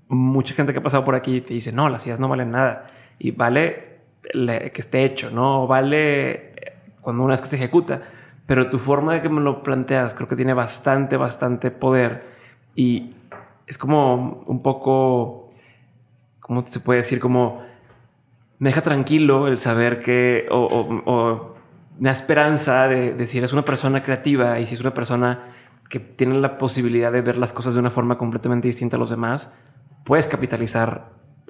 mucha gente que ha pasado por aquí te dice, no, las ideas no valen nada. Y vale que esté hecho, ¿no? Vale cuando una vez que se ejecuta. Pero tu forma de que me lo planteas creo que tiene bastante, bastante poder. Y es como un poco, ¿cómo se puede decir? Como me deja tranquilo el saber que, o, me da esperanza de, de, si eres una persona creativa y si es una persona que tiene la posibilidad de ver las cosas de una forma completamente distinta a los demás, puedes capitalizar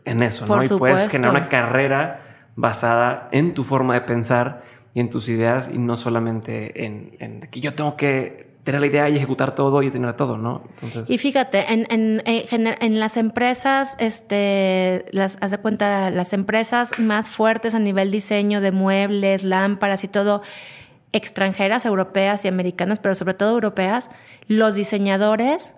en eso, ¿no? Y puedes generar una carrera basada en tu forma de pensar y en tus ideas y no solamente en, que yo tengo que tener la idea y ejecutar todo y tener todo, ¿no? Entonces... Y fíjate, en, en, en, las empresas, este, las, haz de cuenta, las empresas más fuertes a nivel diseño de muebles, lámparas y todo, extranjeras, europeas y americanas, pero sobre todo europeas, los diseñadores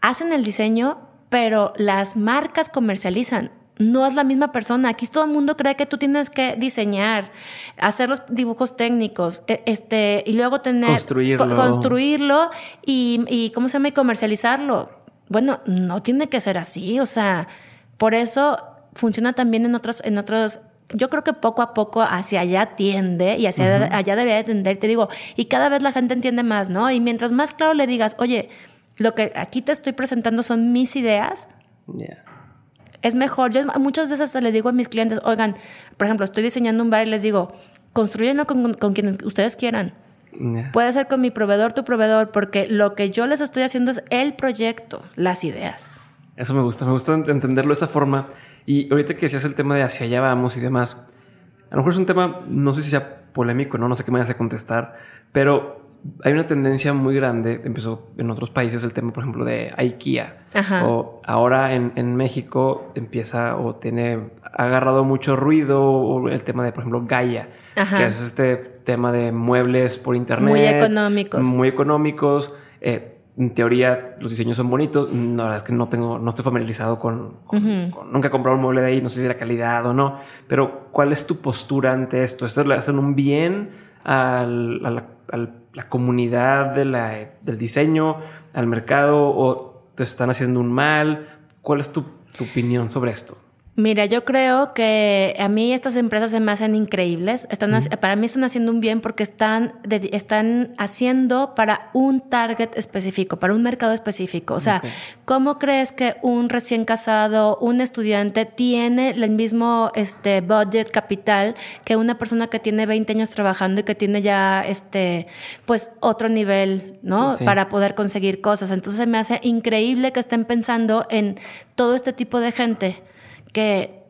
hacen el diseño, pero las marcas comercializan no es la misma persona. Aquí todo el mundo cree que tú tienes que diseñar, hacer los dibujos técnicos, e, este, y luego tener construirlo, construirlo y, y cómo se llama y comercializarlo. Bueno, no tiene que ser así. O sea, por eso funciona también en otros, en otros. Yo creo que poco a poco hacia allá tiende y hacia allá debería de tender. Te digo, y cada vez la gente entiende más, ¿no? Y mientras más claro le digas, oye, lo que aquí te estoy presentando son mis ideas es mejor. Yo muchas veces les digo a mis clientes, oigan, por ejemplo, estoy diseñando un bar y les digo, construyenlo con, con quien ustedes quieran. Puede ser con mi proveedor, tu proveedor, porque lo que yo les estoy haciendo es el proyecto, las ideas. Eso me gusta, me gusta entenderlo de esa forma. Y ahorita que decías el tema de hacia allá vamos y demás, a lo mejor es un tema, no sé si sea polémico, no, no sé qué me vayas a contestar, pero hay una tendencia muy grande, empezó en otros países el tema, por ejemplo, de IKEA. O ahora en, en, México empieza o tiene, ha agarrado mucho ruido el tema de, por ejemplo, Gaia, que es este tema de muebles por internet. Muy económicos. Muy económicos. Eh, en teoría los diseños son bonitos. La verdad es que no tengo, no estoy familiarizado con, nunca he comprado un mueble de ahí, no sé si la calidad o no. Pero ¿cuál es tu postura ante esto? ¿Esto le hacen un bien al, al, al la comunidad de la, del diseño, al mercado o te están haciendo un mal? ¿Cuál es tu, tu opinión sobre esto? Mira, yo creo que a mí estas empresas se me hacen increíbles. Están, Para mí están haciendo un bien porque están, están haciendo para un target específico, para un mercado específico. O sea, ¿cómo crees que un recién casado, un estudiante, tiene el mismo este, budget capital que una persona que tiene 20 años trabajando y que tiene ya este, pues, otro nivel, ¿no? Para poder conseguir cosas. Entonces se me hace increíble que estén pensando en todo este tipo de gente que,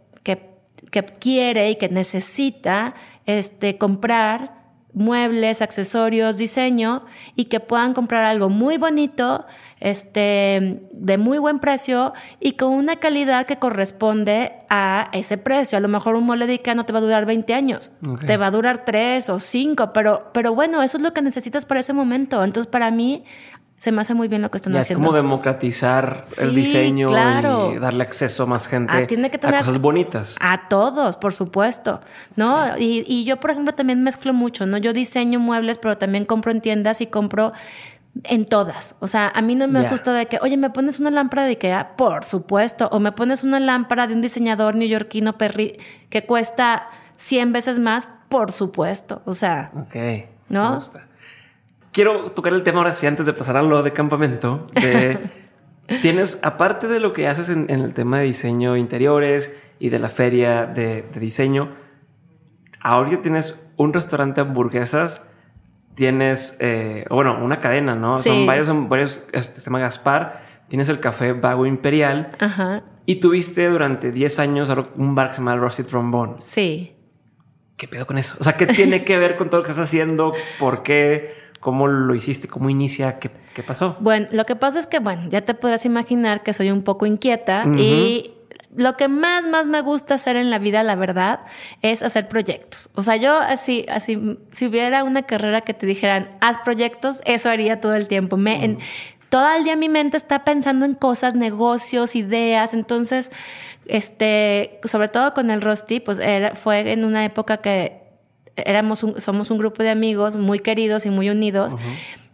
que, quiere y que necesita este, comprar muebles, accesorios, diseño y que puedan comprar algo muy bonito, este, de muy buen precio y con una calidad que corresponde a ese precio. A lo mejor un mueble de Ikea no te va a durar 20 años, te va a durar 3 o 5, pero, pero bueno, eso es lo que necesitas para ese momento. Entonces, para mí, se me hace muy bien lo que están haciendo. Es como democratizar el diseño y darle acceso a más gente ah, tiene que tener a cosas bonitas. A todos, por supuesto, ¿no? Y, y, yo, por ejemplo, también mezclo mucho, ¿no? Yo diseño muebles, pero también compro en tiendas y compro en todas. O sea, a mí no me asusta de que, oye, ¿me pones una lámpara de Ikea? Por supuesto. O me pones una lámpara de un diseñador neoyorquino perri que cuesta 100 veces más, por supuesto. O sea, ok. ¿no? Me gusta quiero tocar el tema ahora sí, antes de pasar a lo de campamento. tienes, aparte de lo que haces en, el tema de diseño interiores y de la feria de, diseño, ahora ya tienes un restaurante de hamburguesas, tienes, eh, bueno, una cadena, ¿no? Son varios, varios este, se llama Gaspar, tienes el café Vago Imperial. Y tuviste durante 10 años un bar que se llama Rusty Trombone. Sí. ¿Qué pedo con eso? O sea, ¿qué tiene que ver con todo lo que estás haciendo? ¿Por qué? ¿Cómo lo hiciste? ¿Cómo inicia? ¿Qué, pasó? Bueno, lo que pasa es que, bueno, ya te podrás imaginar que soy un poco inquieta y lo que más, más me gusta hacer en la vida, la verdad, es hacer proyectos. O sea, yo así, así, si hubiera una carrera que te dijeran, haz proyectos, eso haría todo el tiempo. Me, en, todo el día mi mente está pensando en cosas, negocios, ideas. Entonces, este, sobre todo con el Rosti, pues era, fue en una época que éramos somos un grupo de amigos muy queridos y muy unidos.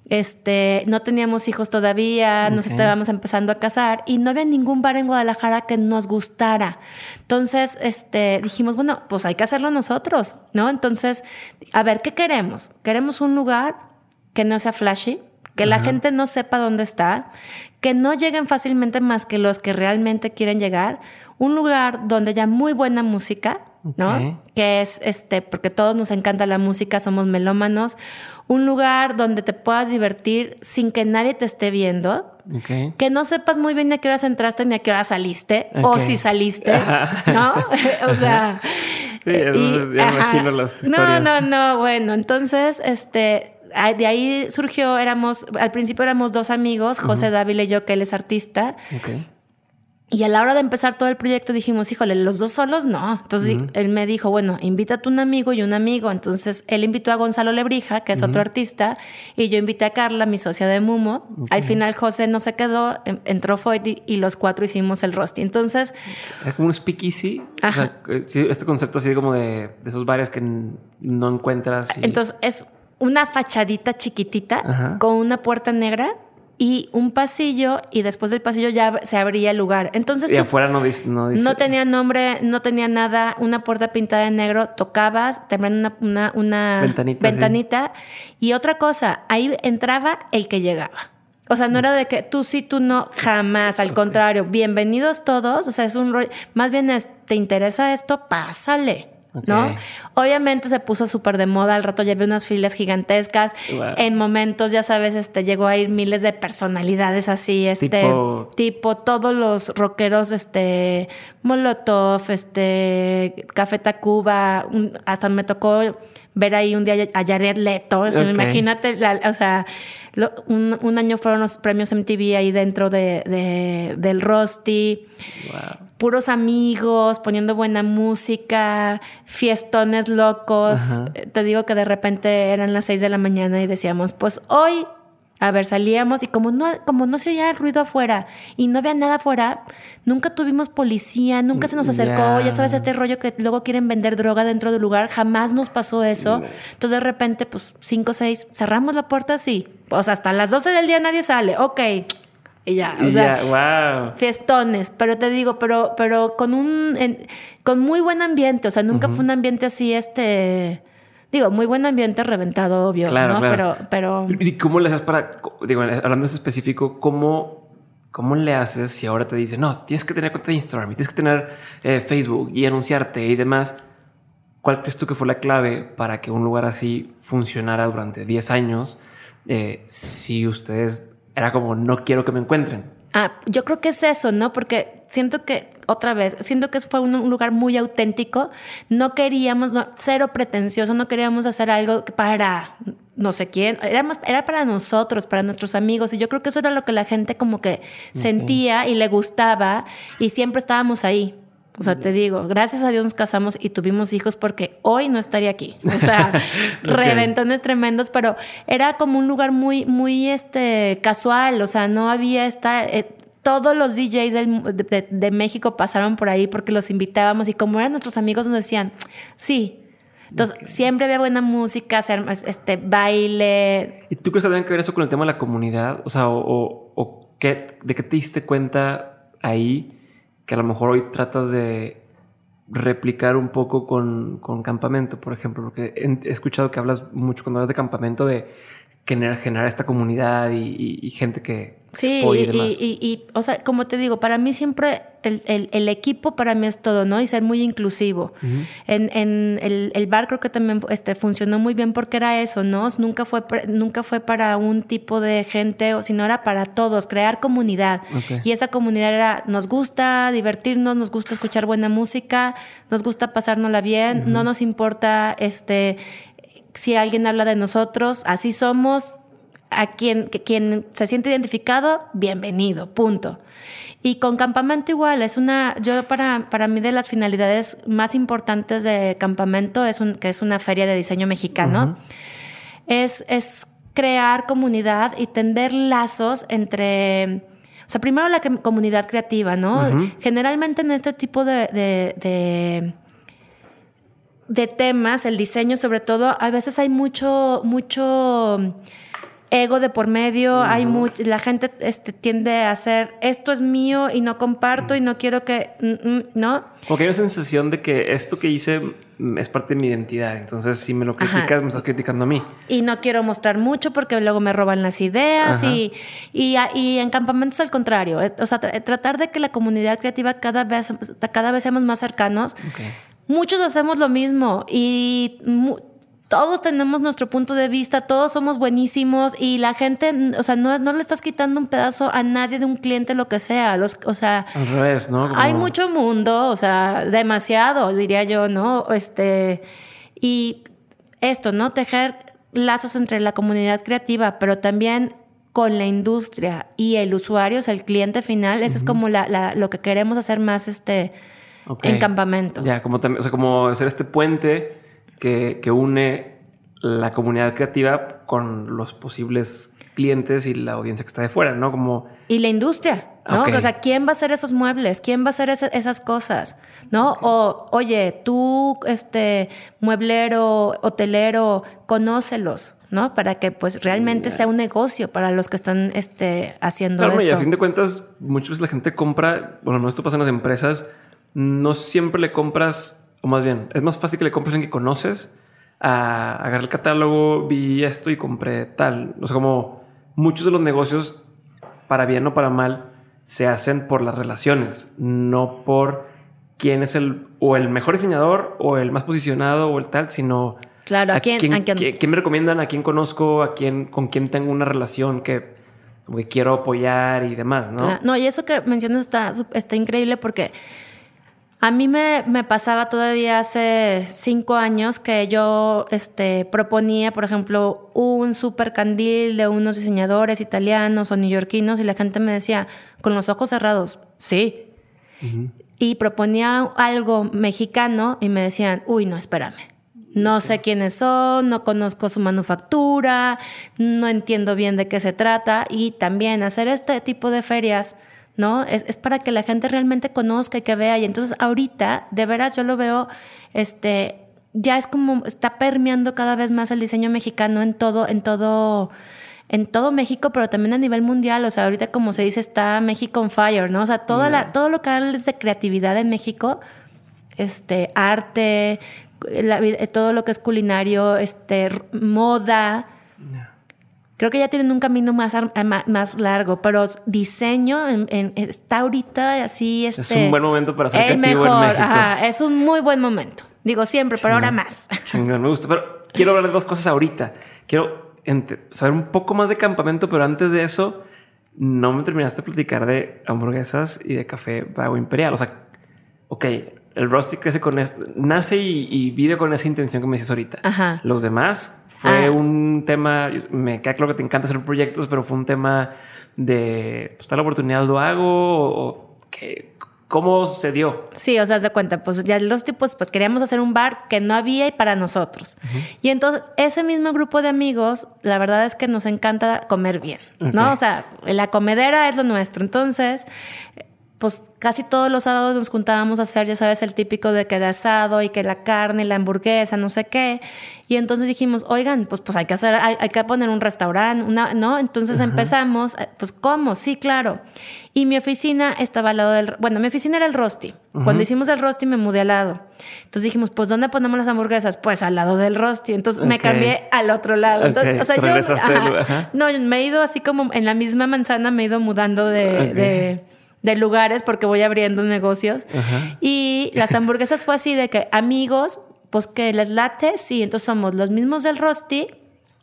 Este, no teníamos hijos todavía, nos estábamos empezando a casar y no había ningún bar en Guadalajara que nos gustara. Entonces, este, dijimos, bueno, pues hay que hacerlo nosotros, ¿no? Entonces, a ver, ¿qué queremos? Queremos un lugar que no sea flashy, que la gente no sepa dónde está, que no lleguen fácilmente más que los que realmente quieren llegar, un lugar donde haya muy buena música, ¿no? Que es este, porque todos nos encanta la música, somos melómanos, un lugar donde te puedas divertir sin que nadie te esté viendo. Que no sepas muy bien a qué horas entraste ni a qué hora saliste, o si saliste, ¿no? o sea. Sí, ya imagino las historias. No, no, no. Bueno, entonces, este, de ahí surgió, éramos, al principio éramos dos amigos, José Dávila y yo, que él es artista. Y a la hora de empezar todo el proyecto dijimos, híjole, los dos solos no. Entonces él me dijo, bueno, invítate un amigo y un amigo. Entonces él invitó a Gonzalo Lebrija, que es otro artista, y yo invité a Carla, mi socia de Mumo. Al final José no se quedó, entró Foyt y, los cuatro hicimos el rosti. Entonces... Es como un speakeasy. O sea, este concepto así como de, esos bares que no encuentras. Entonces es una fachadita chiquitita con una puerta negra y un pasillo y después del pasillo ya se abría el lugar. Entonces y afuera no dice, no tenía nombre, no tenía nada, una puerta pintada de negro, tocabas, te una, una, una ventanita, y otra cosa, ahí entraba el que llegaba. O sea, no era de que tú sí, tú no, jamás, al contrario, bienvenidos todos, o sea, es un rollo, más bien es, ¿te interesa esto? Pásale. ¿No? Obviamente se puso súper de moda, al rato llevé unas filas gigantescas, en momentos, ya sabes, este, llegó a ir miles de personalidades así, este, tipo, todos los rockeros, este, Molotov, este, Café Tacuba, hasta me tocó ver ahí un día a Jared Leto, imagínate, o sea, un, año fueron los premios MTV ahí dentro de, del Rosti. Puros amigos, poniendo buena música, fiestones locos. Te digo que de repente eran las seis de la mañana y decíamos, pues hoy a ver, salíamos y como no, como no se oía ruido afuera y no había nada afuera, nunca tuvimos policía, nunca se nos acercó, ya sabes, este rollo que luego quieren vender droga dentro del lugar, jamás nos pasó eso. Entonces de repente, pues cinco o seis, cerramos la puerta así, o sea, hasta las 12 del día nadie sale, ok. Y ya, o sea, wow. fiestones, pero te digo, pero, pero con un, con muy buen ambiente, o sea, nunca fue un ambiente así, este, Digo, muy buen ambiente reventado, obvio, ¿no? Pero, pero. ¿Y cómo le haces para, digo, hablando de específico, cómo, cómo le haces si ahora te dice, no, tienes que tener cuenta de Instagram y tienes que tener eh, Facebook y anunciarte y demás? ¿Cuál crees tú que fue la clave para que un lugar así funcionara durante 10 años eh, si ustedes era como, no quiero que me encuentren? Ah, yo creo que es eso, ¿no? Porque siento que, otra vez, siento que fue un, lugar muy auténtico. No queríamos, cero pretencioso, no queríamos hacer algo para no sé quién, Éramos, era para nosotros, para nuestros amigos. Y yo creo que eso era lo que la gente como que sentía y le gustaba y siempre estábamos ahí. O sea, te digo, gracias a Dios nos casamos y tuvimos hijos porque hoy no estaría aquí. O sea, reventones tremendos, pero era como un lugar muy, muy este, casual. O sea, no había esta. Eh, todos los DJs de, México pasaron por ahí porque los invitábamos y como eran nuestros amigos nos decían, sí. Entonces, siempre había buena música, este, baile. ¿Y tú crees que tiene que ver eso con el tema de la comunidad? O sea, o, o qué, ¿de qué te diste cuenta ahí? que a lo mejor hoy tratas de replicar un poco con, con campamento, por ejemplo, porque he escuchado que hablas mucho cuando hablas de campamento de generar, generar esta comunidad y, gente que sí y, y, y, o sea como te digo para mí siempre el, el, el, equipo para mí es todo no y ser muy inclusivo. En, en el, el, bar creo que también este funcionó muy bien porque era eso no nunca fue nunca fue para un tipo de gente sino era para todos crear comunidad. Y esa comunidad era nos gusta divertirnos nos gusta escuchar buena música nos gusta pasárnosla bien no nos importa este si alguien habla de nosotros, así somos, a quien, quien se siente identificado, bienvenido, punto. Y con campamento igual, es una, yo para, para mí de las finalidades más importantes de campamento es un, que es una feria de diseño mexicano, es, es crear comunidad y tender lazos entre, o sea, primero la comunidad creativa, ¿no? Generalmente en este tipo de, de, de, temas, el diseño sobre todo, a veces hay mucho, mucho ego de por medio, hay mucho, la gente este, tiende a hacer esto es mío y no comparto y no quiero que, mm, mm", ¿no? Como que hay una sensación de que esto que hice mm, es parte de mi identidad, entonces si me lo criticas me estás criticando a mí. Y no quiero mostrar mucho porque luego me roban las ideas y, y, y, en campamentos al contrario, o sea, tratar de que la comunidad creativa cada vez, cada vez seamos más cercanos. Muchos hacemos lo mismo y todos tenemos nuestro punto de vista, todos somos buenísimos y la gente, o sea, no, no le estás quitando un pedazo a nadie de un cliente, lo que sea. Los, o sea, al revés, ¿no? Hay mucho mundo, o sea, demasiado, diría yo, ¿no? Este, y esto, ¿no? Tejer lazos entre la comunidad creativa, pero también con la industria y el usuario, o sea, el cliente final, eso es como la, lo que queremos hacer más este en campamento. Ya, como o sea, como hacer este puente que, une la comunidad creativa con los posibles clientes y la audiencia que está de fuera, ¿no? Como... Y la industria, ¿no? O sea, ¿quién va a hacer esos muebles? ¿Quién va a hacer esas cosas? ¿No? O, oye, tú, este, mueblero, hotelero, conócelos, ¿no? Para que, pues, realmente sea un negocio para los que están, este, haciendo claro, esto. y a fin de cuentas, muchas veces la gente compra, bueno, no esto pasa en las empresas, no siempre le compras o más bien, es más fácil que le compres a alguien que conoces a agarrar el catálogo, vi esto y compré tal. O sea, como muchos de los negocios, para bien o para mal, se hacen por las relaciones, no por quién es el o el mejor diseñador o el más posicionado o el tal, sino claro, a, quién, quién, me recomiendan, a quién conozco, a quién con quién tengo una relación que que quiero apoyar y demás, ¿no? No, y eso que mencionas está, está increíble porque a mí me, pasaba todavía hace cinco años que yo este, proponía, por ejemplo, un super candil de unos diseñadores italianos o neoyorquinos y la gente me decía, con los ojos cerrados, sí. Y proponía algo mexicano y me decían, uy, no, espérame. No sé quiénes son, no conozco su manufactura, no entiendo bien de qué se trata. Y también hacer este tipo de ferias ¿no? Es, es, para que la gente realmente conozca y que vea. Y entonces ahorita, de veras, yo lo veo, este, ya es como está permeando cada vez más el diseño mexicano en todo, en todo, en todo México, pero también a nivel mundial. O sea, ahorita como se dice, está México on fire, ¿no? O sea, toda la, todo lo que hables de creatividad en México, este, arte, todo lo que es culinario, este, moda. Creo que ya tienen un camino más, más largo, pero diseño está ahorita así. Este, es un buen momento para ser el mejor, en México. Ajá, es un muy buen momento. Digo siempre, pero ahora más. me gusta. Pero quiero hablar de dos cosas ahorita. Quiero saber un poco más de campamento, pero antes de eso, no me terminaste de platicar de hamburguesas y de café Vago Imperial. O sea, ok, el Rusty crece con nace y, y, vive con esa intención que me dices ahorita. Ajá. Los demás fue ah. un tema, me queda claro que te encanta hacer proyectos, pero fue un tema de, pues, la oportunidad lo hago o, que, ¿cómo se dio? Sí, o sea, de cuenta, pues ya los tipos, pues queríamos hacer un bar que no había y para nosotros. Y entonces, ese mismo grupo de amigos, la verdad es que nos encanta comer bien, ¿no? O sea, la comedera es lo nuestro. Entonces, pues casi todos los sábados nos juntábamos a hacer, ya sabes, el típico de que de asado y que la carne, la hamburguesa, no sé qué. Y entonces dijimos, oigan, pues, pues hay que hacer, hay, que poner un restaurante, una, ¿no? Entonces empezamos, eh, pues, ¿cómo? Sí, claro. Y mi oficina estaba al lado del, bueno, mi oficina era el Rosti. Cuando hicimos el Rosti me mudé al lado. Entonces dijimos, pues, ¿dónde ponemos las hamburguesas? Pues al lado del Rosti. Entonces me cambié al otro lado. Entonces, o sea, yo, no, me he ido así como en la misma manzana, me he ido mudando de de lugares porque voy abriendo negocios. Y las hamburguesas fue así de que amigos, pues que les late, sí, entonces somos los mismos del Rosti,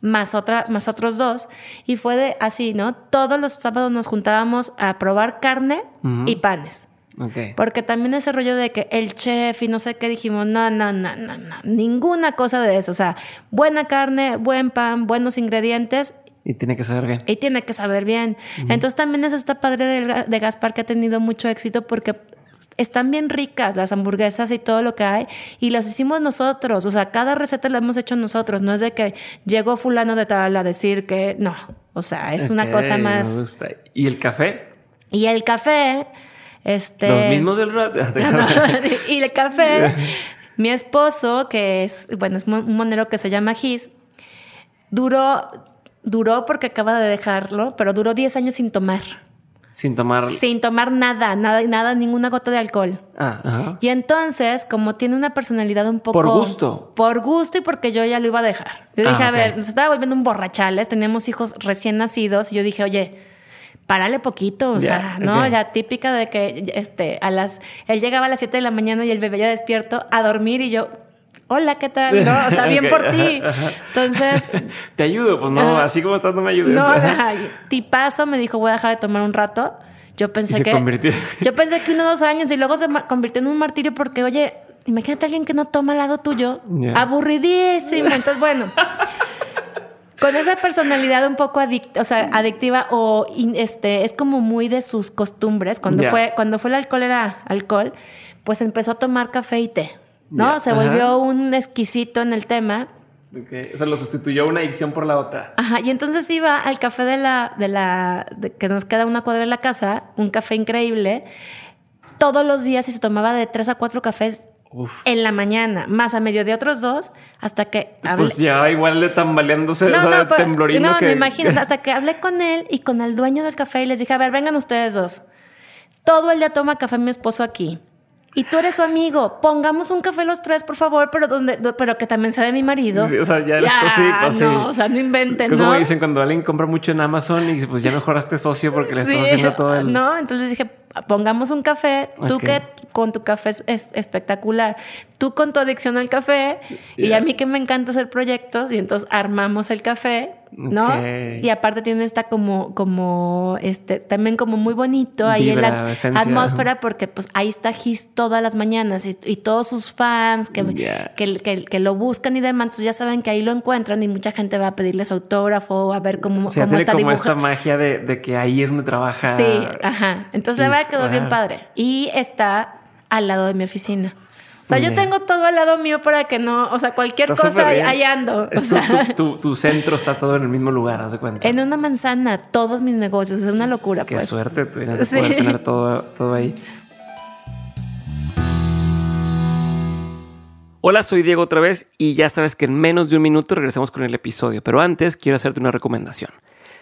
más, otra, más otros dos. Y fue de así, ¿no? Todos los sábados nos juntábamos a probar carne y panes. Porque también ese rollo de que el chef y no sé qué dijimos, no, no, no, no, no, ninguna cosa de eso. O sea, buena carne, buen pan, buenos ingredientes Y tiene que saber bien. Y tiene que saber bien. Entonces también es esta padre de, de Gaspar que ha tenido mucho éxito porque están bien ricas las hamburguesas y todo lo que hay y las hicimos nosotros, o sea, cada receta la hemos hecho nosotros, no es de que llegó fulano de tal a decir que no, o sea, es una cosa más... Me gusta. ¿Y el café? Y el café, este... Los mismos del rato. y el café, mi esposo, que es, bueno, es un monero que se llama Gis, duró, duró porque acaba de dejarlo, pero duró 10 años sin tomar. Sin tomar. Sin tomar nada, nada, nada, ninguna gota de alcohol. Ah, ajá. Y entonces, como tiene una personalidad un poco. Por gusto. Por gusto y porque yo ya lo iba a dejar. Yo dije, Ah, a ver, nos estaba volviendo un borrachales, teníamos hijos recién nacidos y yo dije, oye, párale poquito, o sea, ¿no? ok. La típica de que este, a las. Él llegaba a las 7 de la mañana y el bebé ya despierto a dormir y yo. Hola, ¿qué tal? ¿No? O sea, bien por ti. Entonces, Te ayudo, pues no, así como estás, no me ayudes. no, tipazo me dijo, voy a dejar de tomar un rato. Yo pensé se que. convirtió. Yo pensé que uno o dos años y luego se convirtió en un martirio porque, oye, imagínate a alguien que no toma al lado tuyo. Aburridísimo. Entonces, bueno. Con esa personalidad un poco adic- o sea, adictiva o in- este es como muy de sus costumbres. Cuando fue cuando fue el alcohol era alcohol, pues empezó a tomar café y té. ¿No? Se Ajá. volvió un exquisito en el tema. Ok, O sea, lo sustituyó una adicción por la otra. Ajá, y entonces iba al café de la, de la, de- que nos queda una cuadra en la casa, un café increíble, todos los días y se tomaba de tres a cuatro cafés Uf. en la mañana, más a medio de otros dos, hasta que hablé. Pues ya igual de tambaleándose, o sea, de pero- temblorino no, que... no, imagínate, hasta que hablé con él y con el dueño del café y les dije, a ver, vengan ustedes dos. Todo el día toma café mi esposo aquí. Y tú eres su amigo. Pongamos un café los tres, por favor, pero donde, do- pero que también sea de mi marido. Sí, o sea, ya esto sí, pues sí. no, o sea, no inventen, Como ¿no? dicen cuando alguien compra mucho en Amazon y pues ya mejoraste socio porque le estás haciendo todo el... No, entonces dije, pongamos un café, tú Ok. que con tu café es, es espectacular, tú con tu adicción al café y Ya. a mí que me encanta hacer proyectos y entonces armamos el café, ¿no? Y aparte tiene esta como, como, este, también como muy bonito ahí en Vibra, la esencia. atmósfera porque pues ahí está Gis todas las mañanas y, y todos sus fans que, Ya. que, que, que lo buscan y demás, entonces ya saben que ahí lo encuentran y mucha gente va a pedirle su autógrafo, a ver cómo, O sea, cómo está como esta magia de, de que ahí es donde trabaja. Sí, ajá. Entonces la verdad quedó bien padre. Y está al lado de mi oficina. O sea, Muy yo bien. tengo todo al lado mío para que no, o sea, cualquier Está cosa ahí, ando. O sea, tu- tu- tu centro está todo en el mismo lugar, haz de cuenta. en una manzana, todos mis negocios, es una locura, Qué pues. suerte tienes de Sí. poder tener todo, todo ahí. Hola, soy Diego otra vez y ya sabes que en menos de un minuto regresamos con el episodio, pero antes quiero hacerte una recomendación.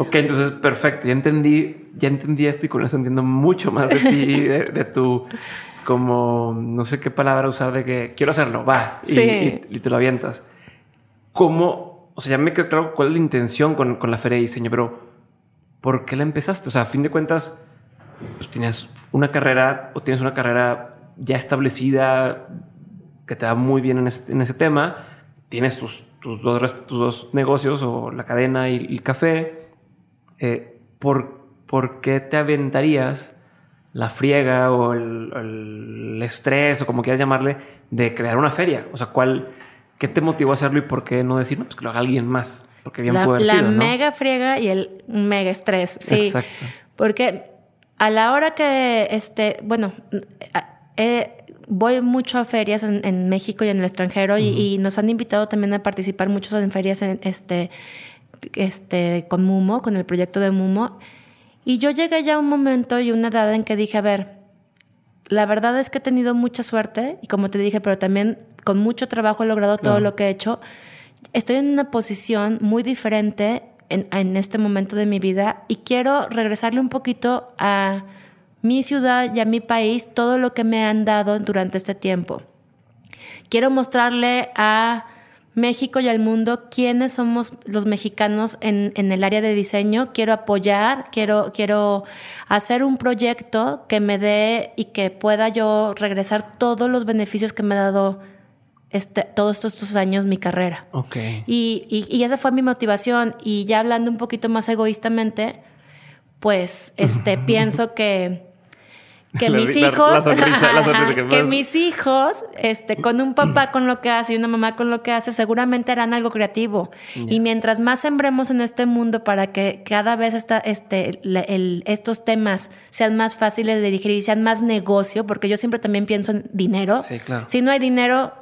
Ok, entonces perfecto, ya entendí, ya entendí esto y con eso entiendo mucho más de ti, de, de tu, como, no sé qué palabra usar, de que quiero hacerlo, va, y, Sí. y- y te lo avientas. ¿Cómo, o sea, ya me quedó claro cuál es la intención con, con la feria de diseño, pero ¿por qué la empezaste? O sea, a fin de cuentas, pues, tienes una carrera o tienes una carrera ya establecida que te va muy bien en ese, en ese tema, tienes tus, tus, dos, tus dos negocios o la cadena y, y el café, eh, ¿por, por qué te aventarías la friega o el, el estrés o como quieras llamarle de crear una feria? O sea, ¿cuál, ¿qué te motivó a hacerlo y por qué no decir, no, pues que lo haga alguien más? Porque bien la puede haber la sido, ¿no? mega friega y el mega estrés, sí. Exacto. Porque a la hora que, este, bueno, eh, voy mucho a ferias en, en México y en el extranjero y, y nos han invitado también a participar muchos en ferias en, este, este, con Mumo, con el proyecto de Mumo. Y yo llegué ya a un momento y una edad en que dije, a ver, la verdad es que he tenido mucha suerte y como te dije, pero también con mucho trabajo he logrado todo lo que he hecho. Estoy en una posición muy diferente en, en, este momento de mi vida y quiero regresarle un poquito a mi ciudad y a mi país todo lo que me han dado durante este tiempo. Quiero mostrarle a México y al mundo quiénes somos los mexicanos en, en, el área de diseño. Quiero apoyar, quiero, quiero hacer un proyecto que me dé y que pueda yo regresar todos los beneficios que me ha dado este, todos estos años mi carrera. Okay. Y, y, y, esa fue mi motivación. Y ya hablando un poquito más egoístamente, pues este, pienso que que mis hijos, que mis hijos, este, con un papá con lo que hace y una mamá con lo que hace, seguramente harán algo creativo. Y mientras más sembremos en este mundo para que cada vez esta, este, el, estos temas sean más fáciles de digerir, sean más negocio, porque yo siempre también pienso en dinero. Sí, claro. Si no hay dinero,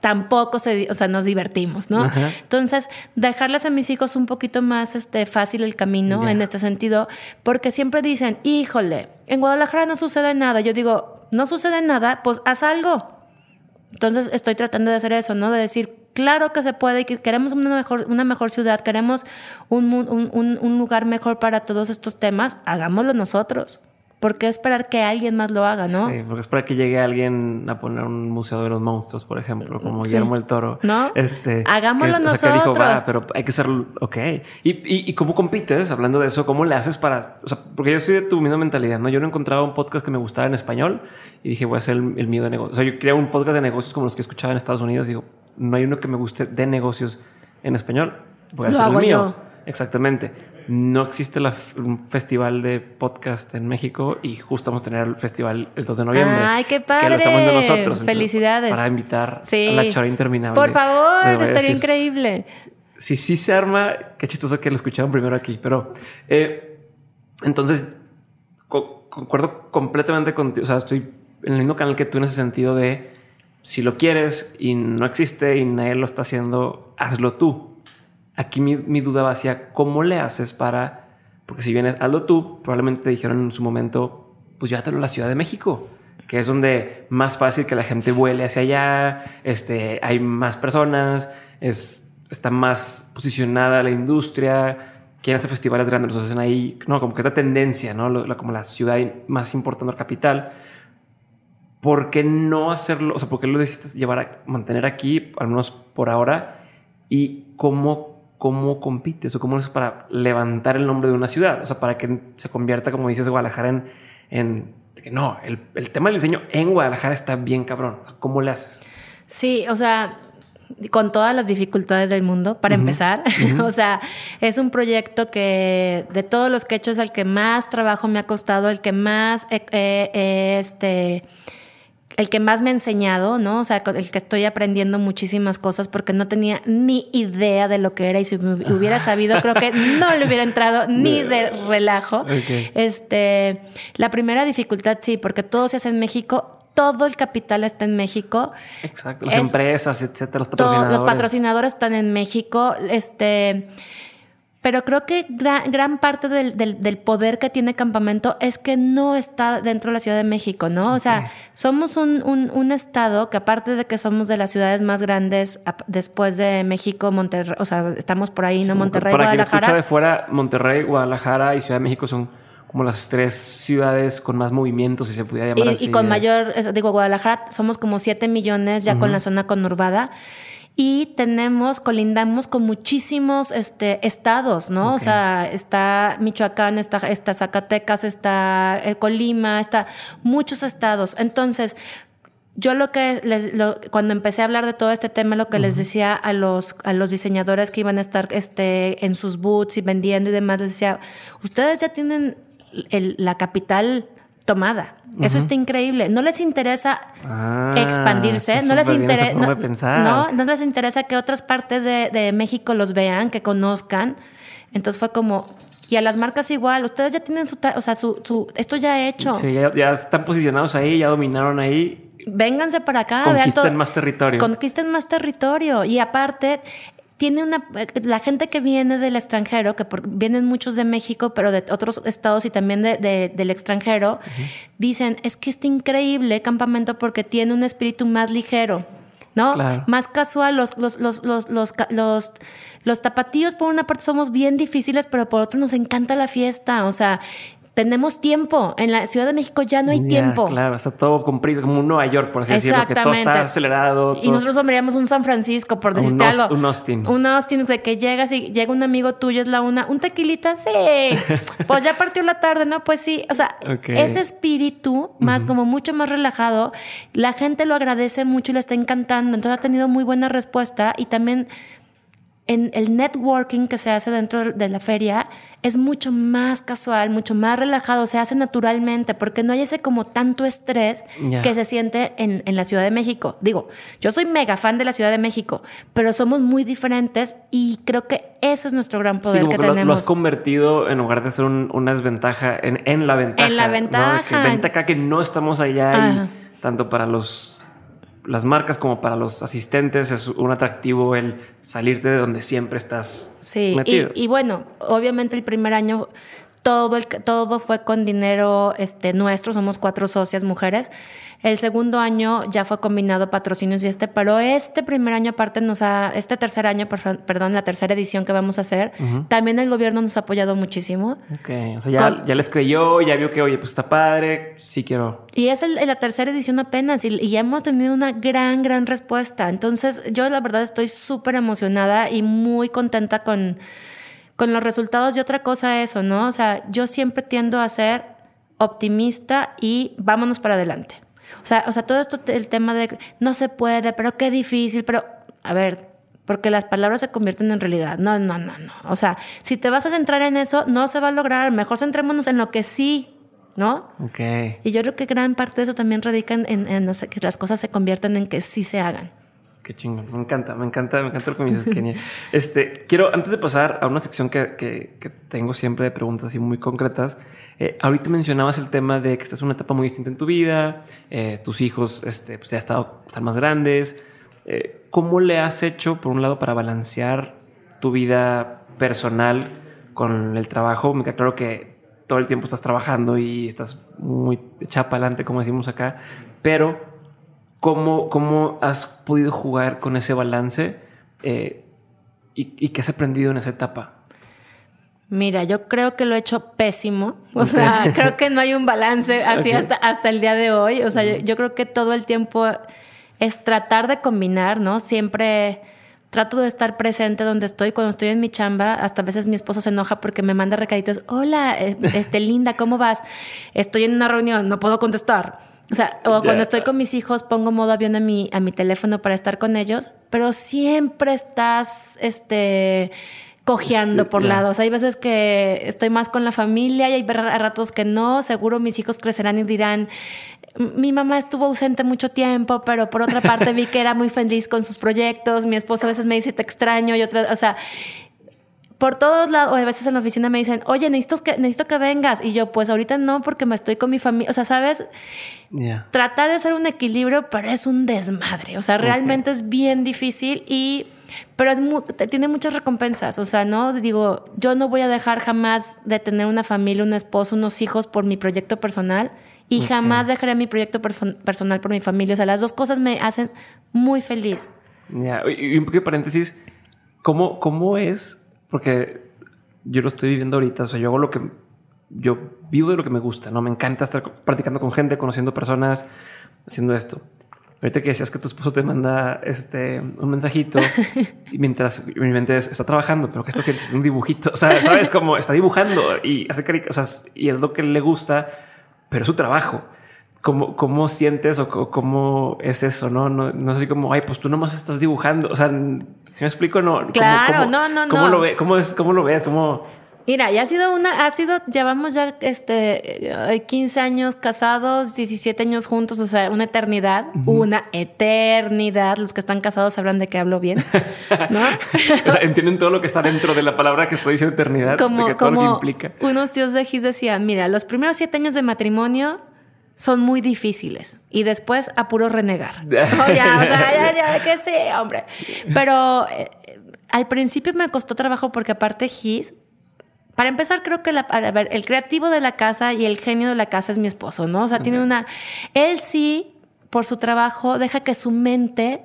tampoco se, o sea, nos divertimos, ¿no? Ajá. Entonces, dejarles a mis hijos un poquito más este, fácil el camino yeah. en este sentido, porque siempre dicen, híjole, en Guadalajara no sucede nada. Yo digo, no sucede nada, pues haz algo. Entonces, estoy tratando de hacer eso, ¿no? De decir, claro que se puede, que queremos una mejor, una mejor ciudad, queremos un, un, un, un lugar mejor para todos estos temas, hagámoslo nosotros. ¿Por qué esperar que alguien más lo haga, no? Sí, porque esperar que llegue alguien a poner un museo de los monstruos, por ejemplo, como sí. Guillermo el Toro. ¿No? Este, Hagámoslo que, nosotros. O sea, que dijo, va, pero hay que ser, ok. ¿Y, y, y cómo compites? Hablando de eso, ¿cómo le haces para...? O sea, porque yo soy de tu misma mentalidad, ¿no? Yo no encontraba un podcast que me gustara en español y dije, voy a hacer el, el mío de negocios. O sea, yo quería un podcast de negocios como los que escuchaba en Estados Unidos y digo, no hay uno que me guste de negocios en español. Voy a lo hacer el mío. Yo. Exactamente no existe la, un festival de podcast en México y justo vamos a tener el festival el 2 de noviembre. ¡Ay, qué padre! Que lo estamos viendo nosotros. Felicidades. Para invitar sí. a la chora interminable. Por favor, estaría increíble. Si sí se arma, qué chistoso que lo escucharon primero aquí, pero eh, entonces co concuerdo completamente contigo. O sea, estoy en el mismo canal que tú en ese sentido de si lo quieres y no existe y nadie lo está haciendo, hazlo tú aquí mi, mi, duda va hacia cómo le haces para, porque si vienes, hazlo tú, probablemente te dijeron en su momento, pues llévatelo a la Ciudad de México, que es donde más fácil que la gente vuele hacia allá, este, hay más personas, es, está más posicionada la industria, quieren hacer festivales grandes, los hacen ahí, no, como que esta tendencia, ¿no? Lo, como la ciudad más importante, la capital. ¿Por qué no hacerlo? O sea, ¿por qué lo decidiste llevar a mantener aquí, al menos por ahora? ¿Y cómo cómo compites o cómo es para levantar el nombre de una ciudad, o sea, para que se convierta, como dices, Guadalajara en, en que no, el, el, tema del diseño en Guadalajara está bien cabrón. ¿Cómo le haces? Sí, o sea, con todas las dificultades del mundo, para uh -huh. empezar. Uh -huh. o sea, es un proyecto que de todos los que he hecho es el que más trabajo me ha costado, el que más eh, eh, este el que más me ha enseñado, ¿no? O sea, el que estoy aprendiendo muchísimas cosas porque no tenía ni idea de lo que era y si me hubiera sabido, creo que no le hubiera entrado ni de relajo. Okay. Este, la primera dificultad sí, porque todo se hace en México, todo el capital está en México. Exacto, las es, empresas, etcétera, los patrocinadores. Los patrocinadores están en México, este pero creo que gran, gran parte del, del, del, poder que tiene Campamento es que no está dentro de la Ciudad de México, ¿no? Okay. O sea, somos un, un, un, estado que aparte de que somos de las ciudades más grandes después de México, Monterrey, o sea, estamos por ahí, ¿no? Sí, Monterrey, para Guadalajara. Para quien escucha de fuera, Monterrey, Guadalajara y Ciudad de México son como las tres ciudades con más movimientos, si se pudiera llamar y, así. Y con mayor, digo, Guadalajara somos como 7 millones ya uh -huh. con la zona conurbada y tenemos, colindamos con muchísimos este, estados, ¿no? Okay. O sea, está Michoacán, está, está Zacatecas, está eh, Colima, está muchos estados. Entonces, yo lo que les, lo, cuando empecé a hablar de todo este tema, lo que uh -huh. les decía a los, a los diseñadores que iban a estar este, en sus booths y vendiendo y demás, les decía, ustedes ya tienen el, la capital tomada. Uh -huh. Eso está increíble. No les interesa ah, expandirse, no les, interesa, no, no, no, les interesa que otras partes de, de, México los vean, que conozcan. Entonces fue como, y a las marcas igual, ustedes ya tienen su, o sea, su, su esto ya hecho. Sí, ya, ya, están posicionados ahí, ya dominaron ahí. Vénganse para acá. Conquisten más territorio. Conquisten más territorio. Y aparte, tiene una, la gente que viene del extranjero, que vienen muchos de México, pero de otros estados y también de, del extranjero, dicen, es que está increíble campamento porque tiene un espíritu más ligero, ¿no? Más casual, los, los, los, los, los, los los tapatíos, por una parte, somos bien difíciles, pero por otro nos encanta la fiesta. O sea, tenemos tiempo. En la Ciudad de México ya no hay tiempo. Claro, está todo cumplido, como un Nueva York, por así decirlo, que todo está acelerado. Y nosotros sombreamos un San Francisco, por decirte algo. Un Austin. Un Austin, de que llegas y llega un amigo tuyo, es la una, un tequilita, sí. pues ya partió la tarde, ¿no? Pues sí. O sea, ese espíritu, más como mucho más relajado, la gente lo agradece mucho y le está encantando. Entonces ha tenido muy buena respuesta y también en el networking que se hace dentro de la feria es mucho más casual, mucho más relajado, se hace naturalmente, porque no hay ese como tanto estrés que se siente en, la Ciudad de México. Digo, yo soy mega fan de la Ciudad de México, pero somos muy diferentes y creo que ese es nuestro gran poder que, tenemos. Lo has convertido en lugar de ser una desventaja, en, la ventaja. En la ventaja. ¿no? Que acá que no estamos allá y tanto para los las marcas como para los asistentes es un atractivo el salirte de donde siempre estás. Sí, Y, bueno, obviamente el primer año todo, el, todo fue con dinero este, nuestro, somos cuatro socias mujeres. El segundo año ya fue combinado patrocinios y este, pero este primer año aparte nos ha, este tercer año, perdón, la tercera edición que vamos a hacer, también el gobierno nos ha apoyado muchísimo. Ok, o sea, ya, ya, les creyó, ya vio que, oye, pues está padre, sí quiero. Y es el, la tercera edición apenas y, y hemos tenido una gran, gran respuesta. Entonces, yo la verdad estoy súper emocionada y muy contenta con con los resultados y otra cosa eso, ¿no? O sea, yo siempre tiendo a ser optimista y vámonos para adelante. O sea, o sea, todo esto, el tema de no se puede, pero qué difícil, pero a ver, porque las palabras se convierten en realidad. No, no, no, no. O sea, si te vas a centrar en eso, no se va a lograr. Mejor centrémonos en lo que sí, ¿no? Ok. Y yo creo que gran parte de eso también radica en, en que las cosas se conviertan en que sí se hagan. Qué chingón, me encanta, me encanta, me encanta lo que me dices, Kenia. Este, quiero, antes de pasar a una sección que, que, tengo siempre de preguntas así muy concretas, eh, ahorita mencionabas el tema de que esta es una etapa muy distinta en tu vida, eh, tus hijos este, pues ya estado, están más grandes. Eh, ¿Cómo le has hecho, por un lado, para balancear tu vida personal con el trabajo? Me queda claro que todo el tiempo estás trabajando y estás muy echada para adelante, como decimos acá, pero ¿Cómo, ¿Cómo has podido jugar con ese balance eh, y, qué has aprendido en esa etapa? Mira, yo creo que lo he hecho pésimo. O sea, creo que no hay un balance así hasta, hasta el día de hoy. O sea, yo, creo que todo el tiempo es tratar de combinar, ¿no? Siempre trato de estar presente donde estoy. Cuando estoy en mi chamba, hasta a veces mi esposo se enoja porque me manda recaditos. Hola, eh, este, linda, ¿cómo vas? Estoy en una reunión, no puedo contestar. O sea, o cuando estoy con mis hijos pongo modo avión a mi, a mi teléfono para estar con ellos, pero siempre estás, este, cojeando por lados. Hay veces que estoy más con la familia y hay ratos que no. Seguro mis hijos crecerán y dirán, mi mamá estuvo ausente mucho tiempo, pero por otra parte vi que era muy feliz con sus proyectos. Mi esposo a veces me dice, te extraño y otra, o sea, por todos lados, o a veces en la oficina me dicen, oye, necesito que, necesito que vengas. Y yo, pues ahorita no, porque me estoy con mi familia. O sea, ¿sabes? Tratar de hacer un equilibrio, pero es un desmadre. O sea, realmente es bien difícil y... Pero es tiene muchas recompensas, o sea, ¿no? Digo, yo no voy a dejar jamás de tener una familia, un esposo, unos hijos por mi proyecto personal y jamás dejaré mi proyecto personal por mi familia. O sea, las dos cosas me hacen muy feliz. Ya, y un poquito paréntesis, ¿cómo, ¿cómo es porque yo lo estoy viviendo ahorita. O sea, yo hago lo que yo vivo de lo que me gusta, ¿no? Me encanta estar practicando con gente, conociendo personas, haciendo esto. Ahorita que decías que tu esposo te manda este, un mensajito y mientras mi mente está trabajando, pero que está haciendo un dibujito, o sea, sabes cómo está dibujando y hace caricaturas y es lo que le gusta, pero es su trabajo. ¿Cómo, ¿Cómo sientes o cómo es eso? No, no, no sé como, ay, pues tú nomás estás dibujando. O sea, si me explico, no. Claro, no, no, ¿cómo no. Lo ve, cómo, es, ¿Cómo lo ves? ¿Cómo, Mira, ya ha sido una, ha sido, llevamos ya este 15 años casados, 17 años juntos, o sea, una eternidad, una eternidad. Los que están casados sabrán de qué hablo bien, ¿no? o sea, entienden todo lo que está dentro de la palabra que estoy diciendo eternidad, como, todo lo que implica. Unos tíos de Gis decían, mira, los primeros siete años de matrimonio son muy difíciles y después a puro renegar. o sea, ya, ya, que sí, hombre. Pero eh, al principio me costó trabajo porque aparte Gis, para empezar creo que la, a ver, el creativo de la casa y el genio de la casa es mi esposo, ¿no? O sea, tiene una... Él sí, por su trabajo, deja que su mente